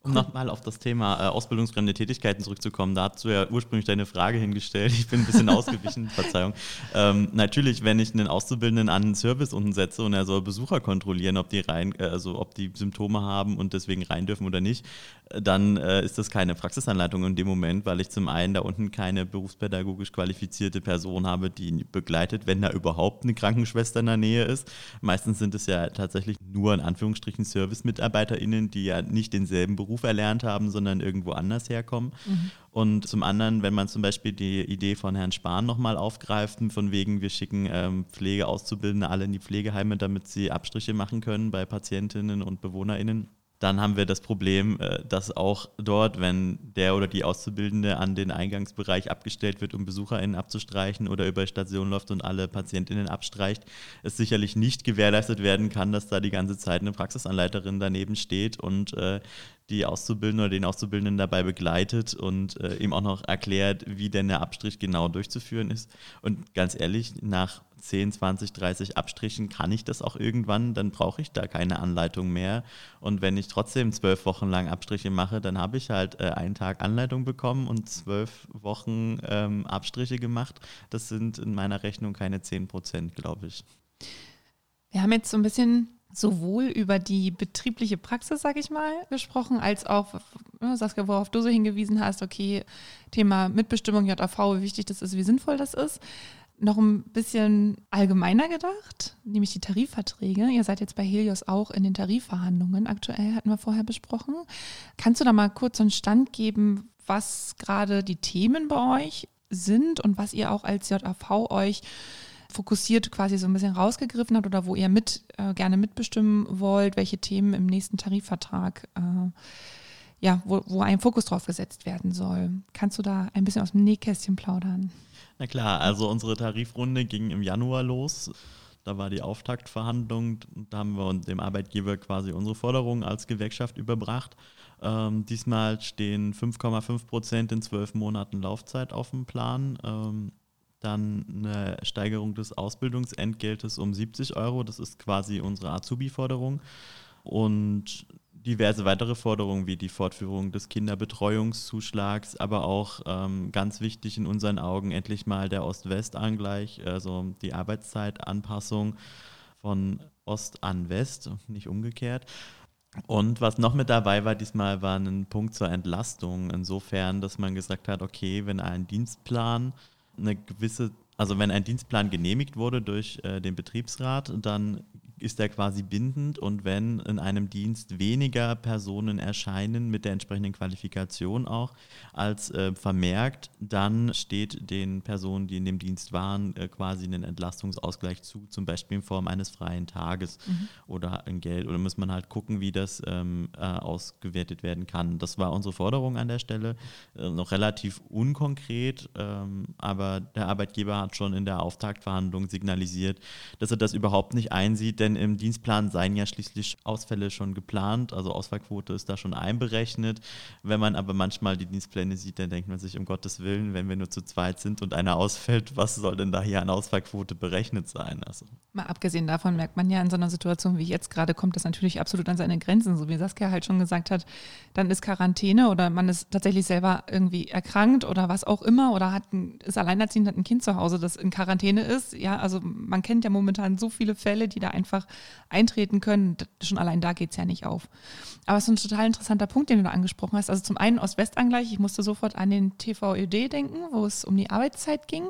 Um nochmal auf das Thema äh, ausbildungsfremde Tätigkeiten zurückzukommen, da hast du ja ursprünglich deine Frage hingestellt. Ich bin ein bisschen ausgewichen, Verzeihung. Ähm, natürlich, wenn ich einen Auszubildenden an einen Service unten setze und er soll Besucher kontrollieren, ob die rein, äh, also ob die Symptome haben und deswegen rein dürfen oder nicht, äh, dann äh, ist das keine Praxisanleitung in dem Moment, weil ich zum einen da unten keine berufspädagogisch qualifizierte Person habe, die ihn begleitet, wenn da überhaupt eine Krankenschwester in der Nähe ist. Meistens sind es ja tatsächlich nur in Anführungsstrichen Service-MitarbeiterInnen, die ja nicht denselben Beruf Beruf erlernt haben, sondern irgendwo anders herkommen. Mhm. Und zum anderen, wenn man zum Beispiel die Idee von Herrn Spahn nochmal aufgreift, von wegen, wir schicken ähm, Pflegeauszubildende alle in die Pflegeheime, damit sie Abstriche machen können bei Patientinnen und BewohnerInnen dann haben wir das Problem, äh, dass auch dort, wenn der oder die Auszubildende an den Eingangsbereich abgestellt wird, um BesucherInnen abzustreichen oder über Station läuft und alle PatientInnen abstreicht, es sicherlich nicht gewährleistet werden kann, dass da die ganze Zeit eine Praxisanleiterin daneben steht und äh, die Auszubildende oder den Auszubildenden dabei begleitet und äh, ihm auch noch erklärt, wie denn der Abstrich genau durchzuführen ist. Und ganz ehrlich, nach 10, 20, 30 Abstrichen kann ich das auch irgendwann, dann brauche ich da keine Anleitung mehr. Und wenn ich trotzdem zwölf Wochen lang Abstriche mache, dann habe ich halt äh, einen Tag Anleitung bekommen und zwölf Wochen ähm, Abstriche gemacht. Das sind in meiner Rechnung keine 10 Prozent, glaube ich. Wir haben jetzt so ein bisschen sowohl über die betriebliche Praxis, sage ich mal, gesprochen, als auch, Saskia, worauf du so hingewiesen hast, okay, Thema Mitbestimmung, JAV, wie wichtig das ist, wie sinnvoll das ist noch ein bisschen allgemeiner gedacht, nämlich die Tarifverträge. Ihr seid jetzt bei Helios auch in den Tarifverhandlungen. Aktuell hatten wir vorher besprochen. Kannst du da mal kurz einen Stand geben, was gerade die Themen bei euch sind und was ihr auch als JAV euch fokussiert quasi so ein bisschen rausgegriffen habt oder wo ihr mit äh, gerne mitbestimmen wollt, welche Themen im nächsten Tarifvertrag äh, ja, wo, wo ein Fokus drauf gesetzt werden soll. Kannst du da ein bisschen aus dem Nähkästchen plaudern? Na klar, also unsere Tarifrunde ging im Januar los. Da war die Auftaktverhandlung. Da haben wir dem Arbeitgeber quasi unsere Forderungen als Gewerkschaft überbracht. Ähm, diesmal stehen 5,5 Prozent in zwölf Monaten Laufzeit auf dem Plan. Ähm, dann eine Steigerung des Ausbildungsentgeltes um 70 Euro. Das ist quasi unsere Azubi-Forderung. Und diverse weitere Forderungen wie die Fortführung des Kinderbetreuungszuschlags, aber auch ähm, ganz wichtig in unseren Augen endlich mal der Ost-West-Angleich, also die Arbeitszeitanpassung von Ost an West, nicht umgekehrt. Und was noch mit dabei war, diesmal war ein Punkt zur Entlastung, insofern, dass man gesagt hat, okay, wenn ein Dienstplan eine gewisse also wenn ein Dienstplan genehmigt wurde durch äh, den Betriebsrat, dann ist er quasi bindend und wenn in einem Dienst weniger Personen erscheinen mit der entsprechenden Qualifikation auch als äh, vermerkt, dann steht den Personen, die in dem Dienst waren, äh, quasi einen Entlastungsausgleich zu, zum Beispiel in Form eines freien Tages mhm. oder ein Geld. Oder muss man halt gucken, wie das ähm, äh, ausgewertet werden kann. Das war unsere Forderung an der Stelle. Äh, noch relativ unkonkret, ähm, aber der Arbeitgeber hat schon in der Auftaktverhandlung signalisiert, dass er das überhaupt nicht einsieht, denn denn im Dienstplan seien ja schließlich Ausfälle schon geplant, also Ausfallquote ist da schon einberechnet. Wenn man aber manchmal die Dienstpläne sieht, dann denkt man sich, um Gottes Willen, wenn wir nur zu zweit sind und einer ausfällt, was soll denn da hier an Ausfallquote berechnet sein? Also. Mal abgesehen davon merkt man ja in so einer Situation wie jetzt gerade, kommt das natürlich absolut an seine Grenzen, so wie Saskia halt schon gesagt hat, dann ist Quarantäne oder man ist tatsächlich selber irgendwie erkrankt oder was auch immer oder hat ein, ist alleinerziehend, hat ein Kind zu Hause, das in Quarantäne ist. Ja, also man kennt ja momentan so viele Fälle, die da einfach eintreten können. Schon allein da geht es ja nicht auf. Aber es ist ein total interessanter Punkt, den du da angesprochen hast. Also zum einen Ost-West-Angleich. Ich musste sofort an den TVÖD denken, wo es um die Arbeitszeit ging,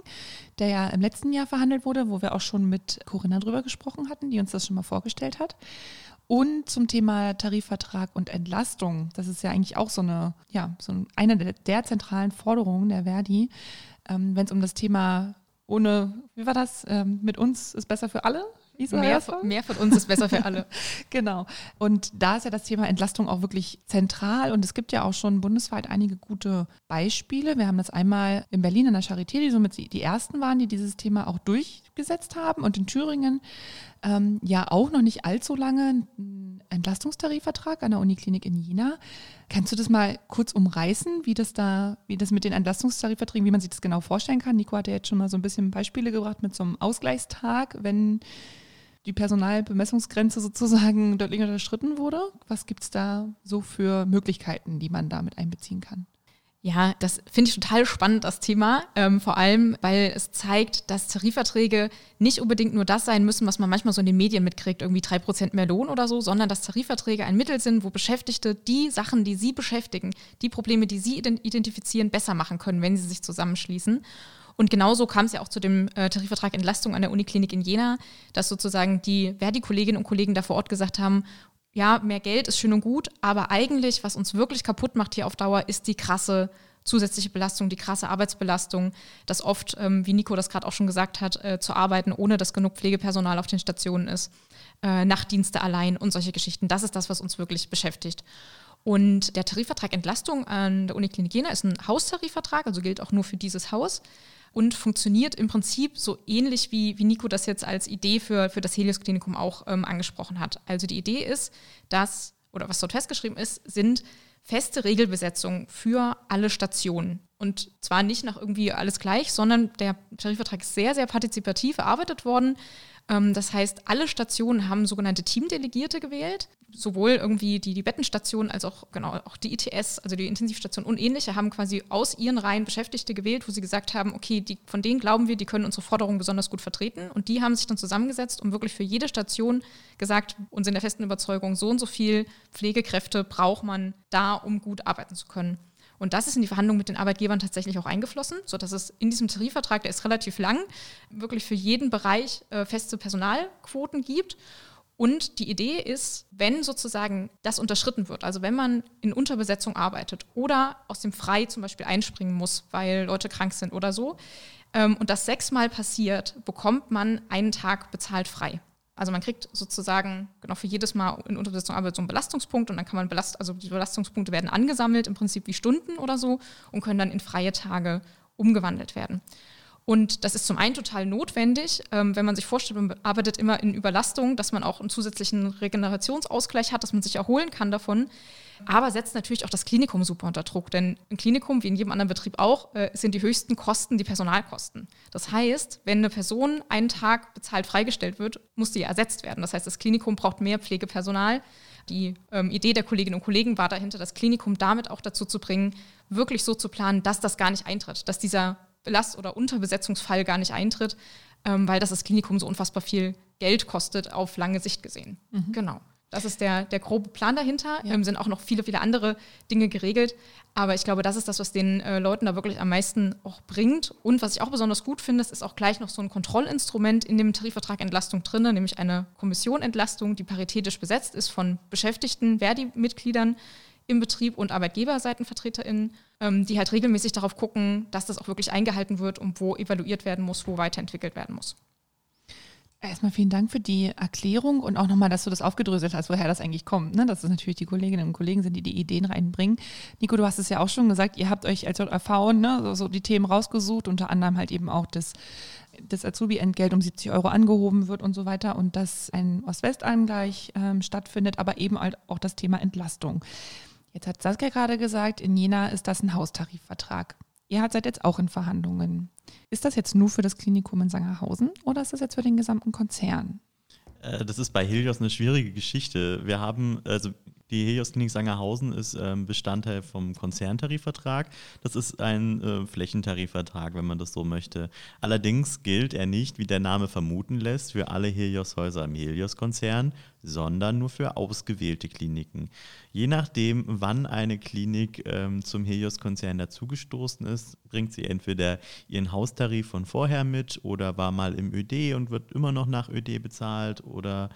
der ja im letzten Jahr verhandelt wurde, wo wir auch schon mit Corinna drüber gesprochen hatten, die uns das schon mal vorgestellt hat. Und zum Thema Tarifvertrag und Entlastung. Das ist ja eigentlich auch so eine, ja, so eine der, der zentralen Forderungen der Verdi, ähm, wenn es um das Thema ohne, wie war das, ähm, mit uns ist besser für alle mehr, mehr von uns ist besser für alle. genau. Und da ist ja das Thema Entlastung auch wirklich zentral. Und es gibt ja auch schon bundesweit einige gute Beispiele. Wir haben das einmal in Berlin an der Charité, die somit die ersten waren, die dieses Thema auch durchgesetzt haben. Und in Thüringen ähm, ja auch noch nicht allzu lange einen Entlastungstarifvertrag an der Uniklinik in Jena. Kannst du das mal kurz umreißen, wie das da, wie das mit den Entlastungstarifverträgen, wie man sich das genau vorstellen kann? Nico hat ja jetzt schon mal so ein bisschen Beispiele gebracht mit so einem Ausgleichstag, wenn die Personalbemessungsgrenze sozusagen deutlich unterschritten wurde. Was gibt es da so für Möglichkeiten, die man damit einbeziehen kann? Ja, das finde ich total spannend, das Thema. Ähm, vor allem, weil es zeigt, dass Tarifverträge nicht unbedingt nur das sein müssen, was man manchmal so in den Medien mitkriegt, irgendwie drei Prozent mehr Lohn oder so, sondern dass Tarifverträge ein Mittel sind, wo Beschäftigte die Sachen, die sie beschäftigen, die Probleme, die sie identifizieren, besser machen können, wenn sie sich zusammenschließen. Und genauso kam es ja auch zu dem äh, Tarifvertrag Entlastung an der Uniklinik in Jena, dass sozusagen die Verdi-Kolleginnen und Kollegen da vor Ort gesagt haben, ja, mehr Geld ist schön und gut, aber eigentlich, was uns wirklich kaputt macht hier auf Dauer, ist die krasse zusätzliche Belastung, die krasse Arbeitsbelastung, dass oft, ähm, wie Nico das gerade auch schon gesagt hat, äh, zu arbeiten, ohne dass genug Pflegepersonal auf den Stationen ist, äh, Nachtdienste allein und solche Geschichten. Das ist das, was uns wirklich beschäftigt. Und der Tarifvertrag Entlastung an der Uniklinik Jena ist ein Haustarifvertrag, also gilt auch nur für dieses Haus und funktioniert im Prinzip so ähnlich wie, wie Nico das jetzt als Idee für, für das Helios Klinikum auch ähm, angesprochen hat. Also die Idee ist, dass, oder was dort festgeschrieben ist, sind feste Regelbesetzungen für alle Stationen. Und zwar nicht nach irgendwie alles gleich, sondern der Tarifvertrag ist sehr, sehr partizipativ erarbeitet worden. Ähm, das heißt, alle Stationen haben sogenannte Teamdelegierte gewählt. Sowohl irgendwie die, die Bettenstation als auch genau auch die ITS, also die Intensivstation und ähnliche, haben quasi aus ihren Reihen Beschäftigte gewählt, wo sie gesagt haben, okay, die, von denen glauben wir, die können unsere Forderungen besonders gut vertreten. Und die haben sich dann zusammengesetzt und wirklich für jede Station gesagt und sind der festen Überzeugung, so und so viel Pflegekräfte braucht man da, um gut arbeiten zu können. Und das ist in die Verhandlungen mit den Arbeitgebern tatsächlich auch eingeflossen, sodass es in diesem Tarifvertrag, der ist relativ lang, wirklich für jeden Bereich äh, feste Personalquoten gibt. Und die Idee ist, wenn sozusagen das unterschritten wird, also wenn man in Unterbesetzung arbeitet oder aus dem Frei zum Beispiel einspringen muss, weil Leute krank sind oder so, ähm, und das sechsmal passiert, bekommt man einen Tag bezahlt frei. Also man kriegt sozusagen genau für jedes Mal in Unterbesetzung Arbeit so einen Belastungspunkt und dann kann man belast also die Belastungspunkte werden angesammelt, im Prinzip wie Stunden oder so und können dann in freie Tage umgewandelt werden. Und das ist zum einen total notwendig, ähm, wenn man sich vorstellt, man arbeitet immer in Überlastung, dass man auch einen zusätzlichen Regenerationsausgleich hat, dass man sich erholen kann davon. Aber setzt natürlich auch das Klinikum super unter Druck, denn im Klinikum, wie in jedem anderen Betrieb auch, äh, sind die höchsten Kosten die Personalkosten. Das heißt, wenn eine Person einen Tag bezahlt freigestellt wird, muss die ersetzt werden. Das heißt, das Klinikum braucht mehr Pflegepersonal. Die ähm, Idee der Kolleginnen und Kollegen war dahinter, das Klinikum damit auch dazu zu bringen, wirklich so zu planen, dass das gar nicht eintritt, dass dieser Belast- oder Unterbesetzungsfall gar nicht eintritt, ähm, weil das das Klinikum so unfassbar viel Geld kostet auf lange Sicht gesehen. Mhm. Genau. Das ist der, der grobe Plan dahinter. Ja. Ähm, sind auch noch viele, viele andere Dinge geregelt. Aber ich glaube, das ist das, was den äh, Leuten da wirklich am meisten auch bringt. Und was ich auch besonders gut finde, ist auch gleich noch so ein Kontrollinstrument in dem Tarifvertrag Entlastung drin, nämlich eine Kommission Entlastung, die paritätisch besetzt ist von Beschäftigten, Verdi-Mitgliedern im Betrieb und ArbeitgeberseitenvertreterInnen, ähm, die halt regelmäßig darauf gucken, dass das auch wirklich eingehalten wird und wo evaluiert werden muss, wo weiterentwickelt werden muss. Erstmal vielen Dank für die Erklärung und auch nochmal, dass du das aufgedröselt hast, woher das eigentlich kommt. Ne? Dass es natürlich die Kolleginnen und Kollegen sind, die die Ideen reinbringen. Nico, du hast es ja auch schon gesagt, ihr habt euch als JV ne, so, so die Themen rausgesucht, unter anderem halt eben auch das, das Azubi-Entgelt um 70 Euro angehoben wird und so weiter und dass ein Ost-West-Angleich ähm, stattfindet, aber eben halt auch das Thema Entlastung. Jetzt hat Saskia gerade gesagt, in Jena ist das ein Haustarifvertrag. Ihr seid jetzt auch in Verhandlungen. Ist das jetzt nur für das Klinikum in Sangerhausen oder ist das jetzt für den gesamten Konzern? Äh, das ist bei Helios eine schwierige Geschichte. Wir haben, also die Helios Klinik Sangerhausen ist ähm, Bestandteil vom Konzerntarifvertrag. Das ist ein äh, Flächentarifvertrag, wenn man das so möchte. Allerdings gilt er nicht, wie der Name vermuten lässt, für alle Helios-Häuser im Helios-Konzern, sondern nur für ausgewählte Kliniken. Je nachdem, wann eine Klinik ähm, zum Helios-Konzern dazugestoßen ist, bringt sie entweder ihren Haustarif von vorher mit oder war mal im ÖD und wird immer noch nach ÖD bezahlt oder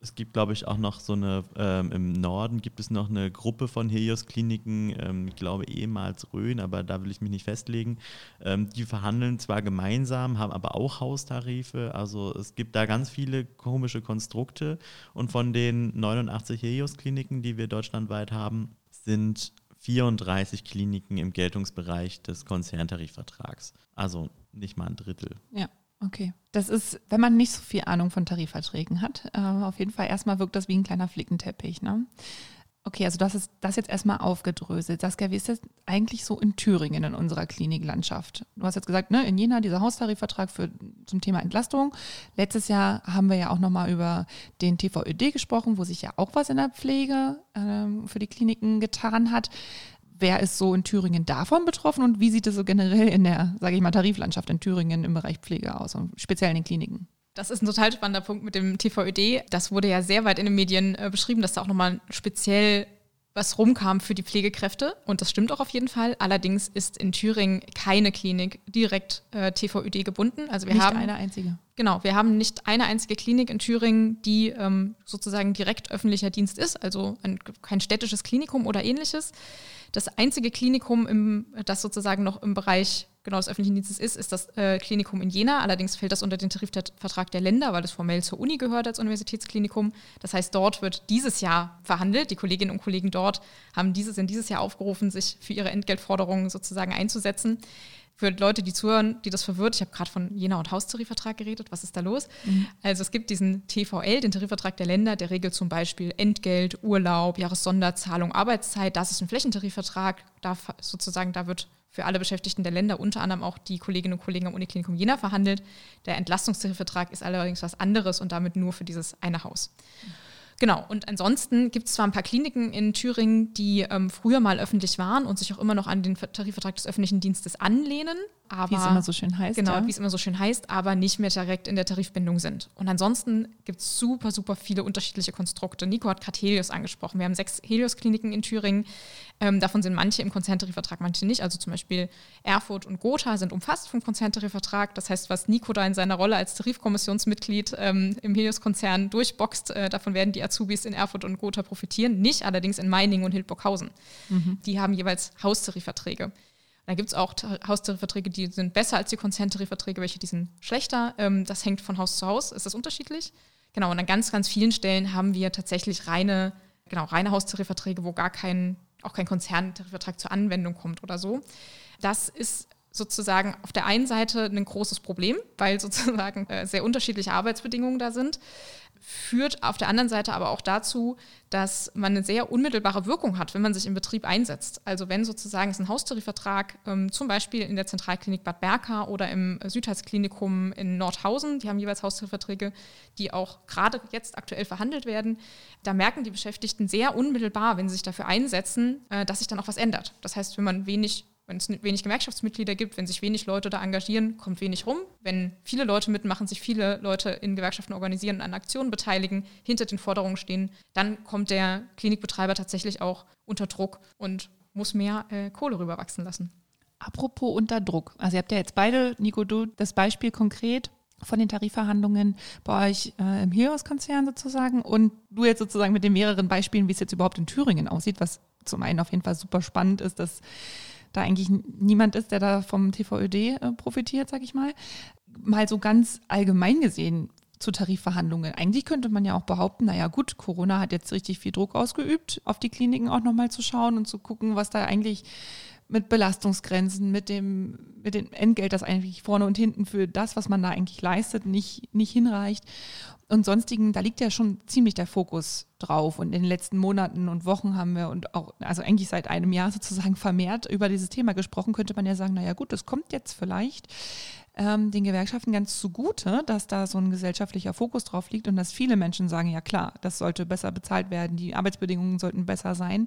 es gibt, glaube ich, auch noch so eine, ähm, im Norden gibt es noch eine Gruppe von Helios-Kliniken, ähm, ich glaube ehemals Rhön, aber da will ich mich nicht festlegen. Ähm, die verhandeln zwar gemeinsam, haben aber auch Haustarife. Also es gibt da ganz viele komische Konstrukte. Und von den 89 Helios-Kliniken, die wir deutschlandweit haben, sind 34 Kliniken im Geltungsbereich des Konzerntarifvertrags. Also nicht mal ein Drittel. Ja. Okay. Das ist, wenn man nicht so viel Ahnung von Tarifverträgen hat, äh, auf jeden Fall erstmal wirkt das wie ein kleiner Flickenteppich. Ne? Okay, also das ist das jetzt erstmal aufgedröselt. Saskia, wie ist das eigentlich so in Thüringen in unserer Kliniklandschaft? Du hast jetzt gesagt, ne, in Jena dieser Haustarifvertrag für, zum Thema Entlastung. Letztes Jahr haben wir ja auch nochmal über den TVÖD gesprochen, wo sich ja auch was in der Pflege äh, für die Kliniken getan hat. Wer ist so in Thüringen davon betroffen und wie sieht es so generell in der, sage ich mal, Tariflandschaft in Thüringen im Bereich Pflege aus und speziell in den Kliniken? Das ist ein total spannender Punkt mit dem TVÖD. Das wurde ja sehr weit in den Medien äh, beschrieben, dass da auch nochmal speziell was rumkam für die Pflegekräfte. Und das stimmt auch auf jeden Fall. Allerdings ist in Thüringen keine Klinik direkt äh, TVÖD gebunden. Also wir nicht haben eine einzige. Genau, wir haben nicht eine einzige Klinik in Thüringen, die ähm, sozusagen direkt öffentlicher Dienst ist, also ein, kein städtisches Klinikum oder ähnliches. Das einzige Klinikum, im, das sozusagen noch im Bereich genau des öffentlichen Dienstes ist, ist das äh, Klinikum in Jena. Allerdings fällt das unter den Tarifvertrag der Länder, weil es formell zur Uni gehört als Universitätsklinikum. Das heißt, dort wird dieses Jahr verhandelt. Die Kolleginnen und Kollegen dort haben dieses, sind dieses Jahr aufgerufen, sich für ihre Entgeltforderungen sozusagen einzusetzen für Leute, die zuhören, die das verwirrt, ich habe gerade von Jena- und Haustarifvertrag geredet, was ist da los? Mhm. Also es gibt diesen TVL, den Tarifvertrag der Länder, der regelt zum Beispiel Entgelt, Urlaub, Jahressonderzahlung, Arbeitszeit, das ist ein Flächentarifvertrag, da sozusagen, da wird für alle Beschäftigten der Länder, unter anderem auch die Kolleginnen und Kollegen am Uniklinikum Jena verhandelt. Der Entlastungstarifvertrag ist allerdings was anderes und damit nur für dieses eine Haus. Mhm. Genau, und ansonsten gibt es zwar ein paar Kliniken in Thüringen, die ähm, früher mal öffentlich waren und sich auch immer noch an den Tarifvertrag des öffentlichen Dienstes anlehnen, aber wie es immer so schön heißt. Genau, ja. wie es immer so schön heißt, aber nicht mehr direkt in der Tarifbindung sind. Und ansonsten gibt es super, super viele unterschiedliche Konstrukte. Nico hat gerade Helios angesprochen. Wir haben sechs Helios-Kliniken in Thüringen. Ähm, davon sind manche im Konzerntarifvertrag, manche nicht. Also zum Beispiel Erfurt und Gotha sind umfasst vom Konzerntarifvertrag. Das heißt, was Nico da in seiner Rolle als Tarifkommissionsmitglied ähm, im Helios-Konzern durchboxt, äh, davon werden die Azubis in Erfurt und Gotha profitieren. Nicht allerdings in Meiningen und Hildburghausen. Mhm. Die haben jeweils Haustarifverträge. Da gibt es auch Haustarifverträge, die sind besser als die Konzerntarifverträge, welche die sind schlechter. Ähm, das hängt von Haus zu Haus, ist das unterschiedlich. Genau, und an ganz, ganz vielen Stellen haben wir tatsächlich reine, genau, reine Haustarifverträge, wo gar kein, auch kein Konzerntarifvertrag zur Anwendung kommt oder so. Das ist sozusagen auf der einen Seite ein großes Problem, weil sozusagen äh, sehr unterschiedliche Arbeitsbedingungen da sind führt auf der anderen Seite aber auch dazu, dass man eine sehr unmittelbare Wirkung hat, wenn man sich im Betrieb einsetzt. Also wenn sozusagen es ein Haustarifvertrag, ähm, zum Beispiel in der Zentralklinik Bad Berka oder im Südheitsklinikum in Nordhausen, die haben jeweils Haustarifverträge, die auch gerade jetzt aktuell verhandelt werden, da merken die Beschäftigten sehr unmittelbar, wenn sie sich dafür einsetzen, äh, dass sich dann auch was ändert. Das heißt, wenn man wenig wenn es wenig Gewerkschaftsmitglieder gibt, wenn sich wenig Leute da engagieren, kommt wenig rum. Wenn viele Leute mitmachen, sich viele Leute in Gewerkschaften organisieren an Aktionen beteiligen, hinter den Forderungen stehen, dann kommt der Klinikbetreiber tatsächlich auch unter Druck und muss mehr äh, Kohle rüberwachsen lassen. Apropos unter Druck. Also ihr habt ja jetzt beide, Nico, du das Beispiel konkret von den Tarifverhandlungen bei euch äh, im Helios-Konzern sozusagen und du jetzt sozusagen mit den mehreren Beispielen, wie es jetzt überhaupt in Thüringen aussieht, was zum einen auf jeden Fall super spannend ist, dass da eigentlich niemand ist, der da vom TVÖD äh, profitiert, sag ich mal. Mal so ganz allgemein gesehen zu Tarifverhandlungen. Eigentlich könnte man ja auch behaupten, naja gut, Corona hat jetzt richtig viel Druck ausgeübt, auf die Kliniken auch nochmal zu schauen und zu gucken, was da eigentlich mit Belastungsgrenzen, mit dem, mit dem Entgelt, das eigentlich vorne und hinten für das, was man da eigentlich leistet, nicht, nicht hinreicht und sonstigen, da liegt ja schon ziemlich der Fokus drauf. Und in den letzten Monaten und Wochen haben wir und auch, also eigentlich seit einem Jahr sozusagen vermehrt über dieses Thema gesprochen, könnte man ja sagen, naja gut, das kommt jetzt vielleicht ähm, den Gewerkschaften ganz zugute, dass da so ein gesellschaftlicher Fokus drauf liegt und dass viele Menschen sagen, ja klar, das sollte besser bezahlt werden, die Arbeitsbedingungen sollten besser sein.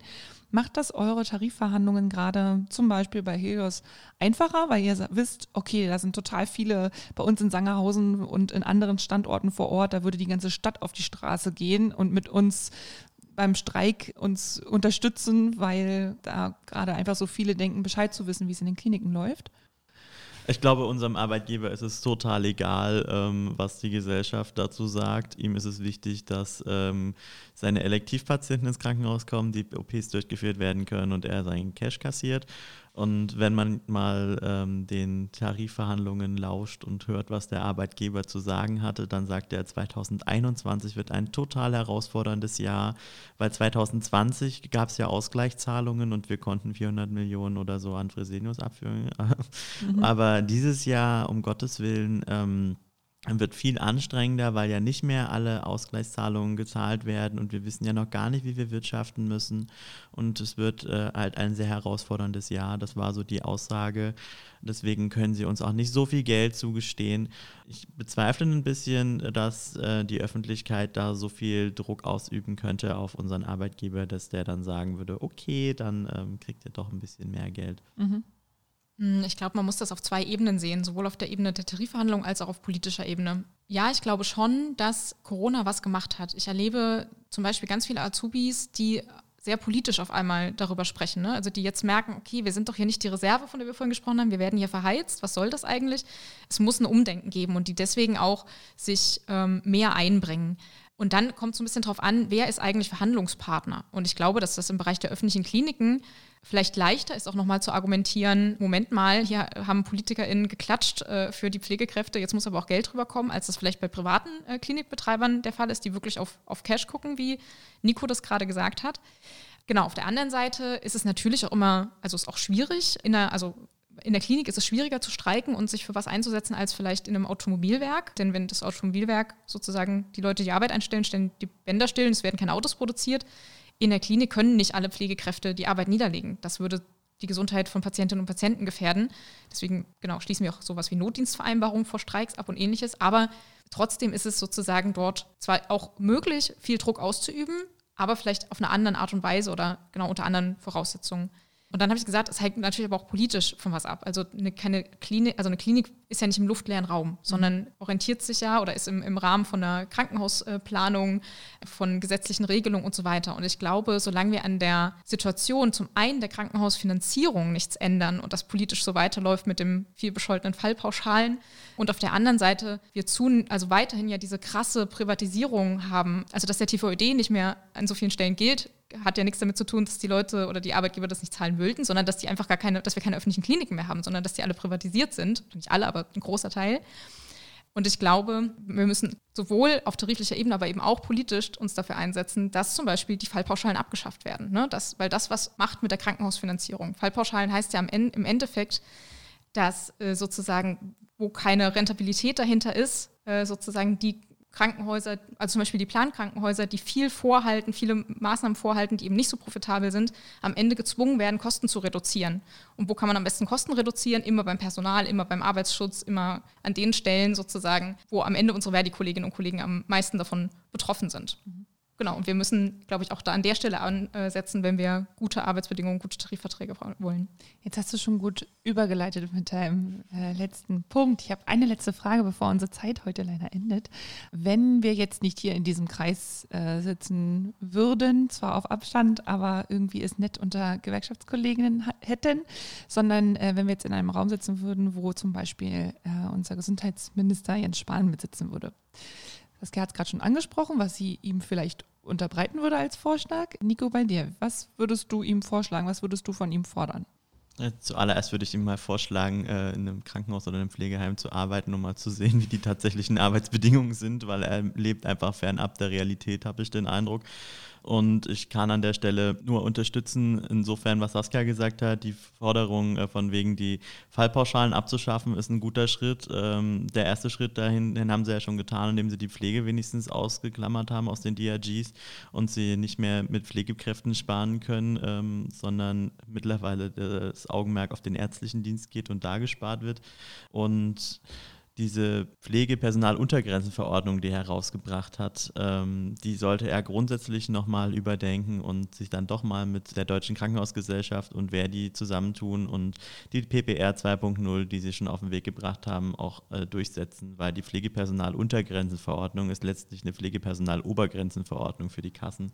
Macht das eure Tarifverhandlungen gerade zum Beispiel bei Helios einfacher, weil ihr wisst, okay, da sind total viele bei uns in Sangerhausen und in anderen Standorten vor Ort, da würde die ganze Stadt auf die Straße gehen und mit uns beim Streik uns unterstützen, weil da gerade einfach so viele denken, Bescheid zu wissen, wie es in den Kliniken läuft? Ich glaube, unserem Arbeitgeber ist es total egal, ähm, was die Gesellschaft dazu sagt. Ihm ist es wichtig, dass ähm, seine Elektivpatienten ins Krankenhaus kommen, die OPs durchgeführt werden können und er seinen Cash kassiert. Und wenn man mal ähm, den Tarifverhandlungen lauscht und hört, was der Arbeitgeber zu sagen hatte, dann sagt er, 2021 wird ein total herausforderndes Jahr, weil 2020 gab es ja Ausgleichszahlungen und wir konnten 400 Millionen oder so an Fresenius abführen. Mhm. Aber dieses Jahr, um Gottes Willen, ähm, wird viel anstrengender, weil ja nicht mehr alle Ausgleichszahlungen gezahlt werden und wir wissen ja noch gar nicht, wie wir wirtschaften müssen. Und es wird äh, halt ein sehr herausforderndes Jahr. Das war so die Aussage. Deswegen können sie uns auch nicht so viel Geld zugestehen. Ich bezweifle ein bisschen, dass äh, die Öffentlichkeit da so viel Druck ausüben könnte auf unseren Arbeitgeber, dass der dann sagen würde, okay, dann ähm, kriegt ihr doch ein bisschen mehr Geld. Mhm. Hm, ich glaube, man muss das auf zwei Ebenen sehen, sowohl auf der Ebene der Tarifverhandlungen als auch auf politischer Ebene. Ja, ich glaube schon, dass Corona was gemacht hat. Ich erlebe zum Beispiel ganz viele Azubis, die sehr politisch auf einmal darüber sprechen. Ne? Also die jetzt merken, okay, wir sind doch hier nicht die Reserve, von der wir vorhin gesprochen haben, wir werden hier verheizt, was soll das eigentlich? Es muss ein Umdenken geben und die deswegen auch sich ähm, mehr einbringen. Und dann kommt es so ein bisschen darauf an, wer ist eigentlich Verhandlungspartner? Und ich glaube, dass das im Bereich der öffentlichen Kliniken Vielleicht leichter ist auch nochmal zu argumentieren, Moment mal, hier haben PolitikerInnen geklatscht äh, für die Pflegekräfte, jetzt muss aber auch Geld rüberkommen, als das vielleicht bei privaten äh, Klinikbetreibern der Fall ist, die wirklich auf, auf Cash gucken, wie Nico das gerade gesagt hat. Genau, auf der anderen Seite ist es natürlich auch immer, also ist auch schwierig, in der, also in der Klinik ist es schwieriger zu streiken und sich für was einzusetzen als vielleicht in einem Automobilwerk. Denn wenn das Automobilwerk sozusagen die Leute die Arbeit einstellen, stellen die Bänder still und es werden keine Autos produziert, in der Klinik können nicht alle Pflegekräfte die Arbeit niederlegen. Das würde die Gesundheit von Patientinnen und Patienten gefährden. Deswegen genau schließen wir auch sowas wie Notdienstvereinbarungen vor Streiks ab und ähnliches. Aber trotzdem ist es sozusagen dort zwar auch möglich, viel Druck auszuüben, aber vielleicht auf eine andere Art und Weise oder genau unter anderen Voraussetzungen. Und dann habe ich gesagt, es hängt natürlich aber auch politisch von was ab. Also eine, keine Klinik, also eine Klinik ist ja nicht im luftleeren Raum, sondern orientiert sich ja oder ist im, im Rahmen von einer Krankenhausplanung, von gesetzlichen Regelungen und so weiter. Und ich glaube, solange wir an der Situation zum einen der Krankenhausfinanzierung nichts ändern und das politisch so weiterläuft mit dem viel bescholtenen Fallpauschalen und auf der anderen Seite wir zu, also weiterhin ja diese krasse Privatisierung haben, also dass der TVÖD nicht mehr an so vielen Stellen gilt, hat ja nichts damit zu tun, dass die Leute oder die Arbeitgeber das nicht zahlen wollten, sondern dass die einfach gar keine, dass wir keine öffentlichen Kliniken mehr haben, sondern dass die alle privatisiert sind. Nicht alle, aber ein großer Teil. Und ich glaube, wir müssen sowohl auf tarifflicher Ebene, aber eben auch politisch uns dafür einsetzen, dass zum Beispiel die Fallpauschalen abgeschafft werden. Ne? Das, weil das was macht mit der Krankenhausfinanzierung. Fallpauschalen heißt ja im Endeffekt, dass äh, sozusagen, wo keine Rentabilität dahinter ist, äh, sozusagen die Krankenhäuser, also zum Beispiel die Plankrankenhäuser, die viel vorhalten, viele Maßnahmen vorhalten, die eben nicht so profitabel sind, am Ende gezwungen werden, Kosten zu reduzieren. Und wo kann man am besten Kosten reduzieren? Immer beim Personal, immer beim Arbeitsschutz, immer an den Stellen sozusagen, wo am Ende unsere Verdi-Kolleginnen und Kollegen am meisten davon betroffen sind. Mhm. Genau, und wir müssen, glaube ich, auch da an der Stelle ansetzen, wenn wir gute Arbeitsbedingungen, gute Tarifverträge wollen. Jetzt hast du schon gut übergeleitet mit deinem äh, letzten Punkt. Ich habe eine letzte Frage, bevor unsere Zeit heute leider endet. Wenn wir jetzt nicht hier in diesem Kreis äh, sitzen würden, zwar auf Abstand, aber irgendwie es nett unter Gewerkschaftskolleginnen hätten, sondern äh, wenn wir jetzt in einem Raum sitzen würden, wo zum Beispiel äh, unser Gesundheitsminister Jens Spahn mitsitzen würde. Saskia hat es gerade schon angesprochen, was sie ihm vielleicht unterbreiten würde als Vorschlag. Nico, bei dir, was würdest du ihm vorschlagen? Was würdest du von ihm fordern? Zuallererst würde ich ihm mal vorschlagen, äh, in einem Krankenhaus oder einem Pflegeheim zu arbeiten, um mal zu sehen, wie die tatsächlichen Arbeitsbedingungen sind, weil er lebt einfach fernab der Realität, habe ich den Eindruck. Und ich kann an der Stelle nur unterstützen, insofern, was Saskia gesagt hat, die Forderung äh, von wegen die Fallpauschalen abzuschaffen, ist ein guter Schritt. Ähm, der erste Schritt dahin, den haben sie ja schon getan, indem sie die Pflege wenigstens ausgeklammert haben aus den DRGs und sie nicht mehr mit Pflegekräften sparen können, ähm, sondern mittlerweile das Augenmerk auf den ärztlichen Dienst geht und da gespart wird. Und diese Pflegepersonaluntergrenzenverordnung, die er herausgebracht hat, ähm, die sollte er grundsätzlich nochmal überdenken und sich dann doch mal mit der Deutschen Krankenhausgesellschaft und Verdi zusammentun und die PPR 2.0, die sie schon auf den Weg gebracht haben, auch äh, durchsetzen, weil die Pflegepersonaluntergrenzenverordnung ist letztlich eine Pflegepersonalobergrenzenverordnung für die Kassen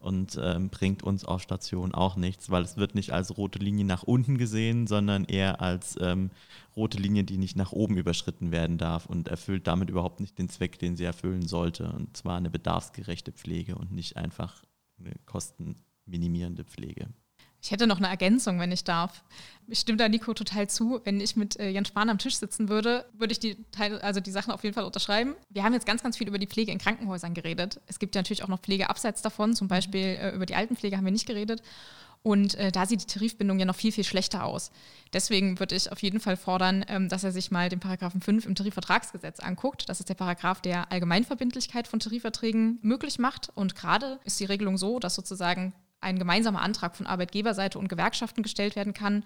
und ähm, bringt uns auf Station auch nichts, weil es wird nicht als rote Linie nach unten gesehen, sondern eher als ähm, rote Linie, die nicht nach oben überschritten werden darf und erfüllt damit überhaupt nicht den Zweck, den sie erfüllen sollte. Und zwar eine bedarfsgerechte Pflege und nicht einfach eine kostenminimierende Pflege. Ich hätte noch eine Ergänzung, wenn ich darf. Ich stimme da Nico total zu. Wenn ich mit äh, Jens Spahn am Tisch sitzen würde, würde ich die Teile, also die Sachen auf jeden Fall unterschreiben. Wir haben jetzt ganz, ganz viel über die Pflege in Krankenhäusern geredet. Es gibt ja natürlich auch noch Pflege abseits davon. Zum Beispiel äh, über die Altenpflege haben wir nicht geredet. Und äh, da sieht die Tarifbindung ja noch viel, viel schlechter aus. Deswegen würde ich auf jeden Fall fordern, ähm, dass er sich mal den Paragraphen 5 im Tarifvertragsgesetz anguckt. Das ist der Paragraph, der Allgemeinverbindlichkeit von Tarifverträgen möglich macht. Und gerade ist die Regelung so, dass sozusagen ein gemeinsamer Antrag von Arbeitgeberseite und Gewerkschaften gestellt werden kann,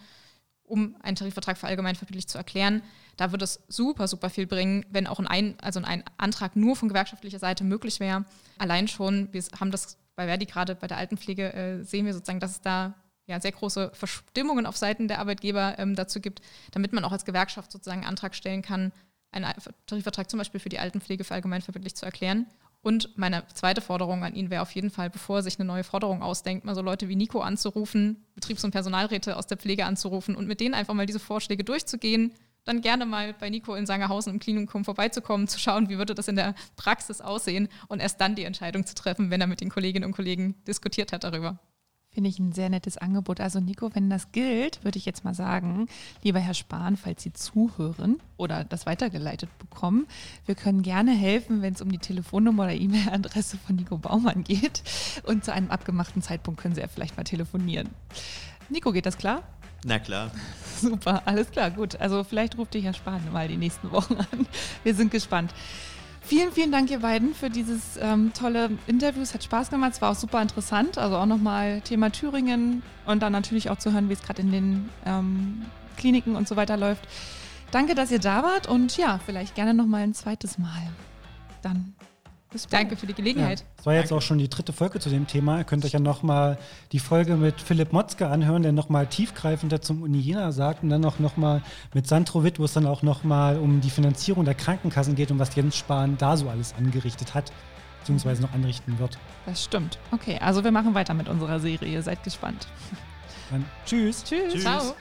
um einen Tarifvertrag für allgemeinverbindlich zu erklären. Da würde es super, super viel bringen, wenn auch ein, also ein Antrag nur von gewerkschaftlicher Seite möglich wäre. Allein schon, wir haben das bei Verdi gerade bei der Altenpflege äh, sehen wir sozusagen, dass es da ja, sehr große Verstimmungen auf Seiten der Arbeitgeber ähm, dazu gibt, damit man auch als Gewerkschaft sozusagen einen Antrag stellen kann, einen Tarifvertrag zum Beispiel für die Altenpflege für allgemeinverbindlich zu erklären. Und meine zweite Forderung an ihn wäre auf jeden Fall, bevor er sich eine neue Forderung ausdenkt, mal so Leute wie Nico anzurufen, Betriebs- und Personalräte aus der Pflege anzurufen und mit denen einfach mal diese Vorschläge durchzugehen, dann gerne mal bei Nico in Sangerhausen im Klinikum vorbeizukommen, zu schauen, wie würde das in der Praxis aussehen und erst dann die Entscheidung zu treffen, wenn er mit den Kolleginnen und Kollegen diskutiert hat darüber. Finde ich ein sehr nettes Angebot. Also Nico, wenn das gilt, würde ich jetzt mal sagen, lieber Herr Spahn, falls Sie zuhören oder das weitergeleitet bekommen, wir können gerne helfen, wenn es um die Telefonnummer oder E-Mail-Adresse von Nico Baumann geht. Und zu einem abgemachten Zeitpunkt können Sie ja vielleicht mal telefonieren. Nico, geht das klar? Na klar. Super, alles klar, gut. Also vielleicht ruft dich Herr Spahn mal die nächsten Wochen an. Wir sind gespannt. Vielen, vielen Dank, ihr beiden, für dieses ähm, tolle Interview. Es hat Spaß gemacht. Es war auch super interessant. Also auch nochmal Thema Thüringen und dann natürlich auch zu hören, wie es gerade in den ähm, Kliniken und so weiter läuft. Danke, dass ihr da wart und ja, vielleicht gerne nochmal ein zweites Mal. Dann. Danke für die Gelegenheit. Ja, das war jetzt Danke. auch schon die dritte Folge zu dem Thema. Ihr könnt euch ja nochmal die Folge mit Philipp Motzke anhören, der nochmal tiefgreifender zum Uni Jena sagt und dann auch nochmal mit Sandro Witt, wo es dann auch nochmal um die Finanzierung der Krankenkassen geht und was Jens Spahn da so alles angerichtet hat, beziehungsweise noch anrichten wird. Das stimmt. Okay, also wir machen weiter mit unserer Serie. Seid gespannt. Dann tschüss. Tschüss. Tschüss. Ciao.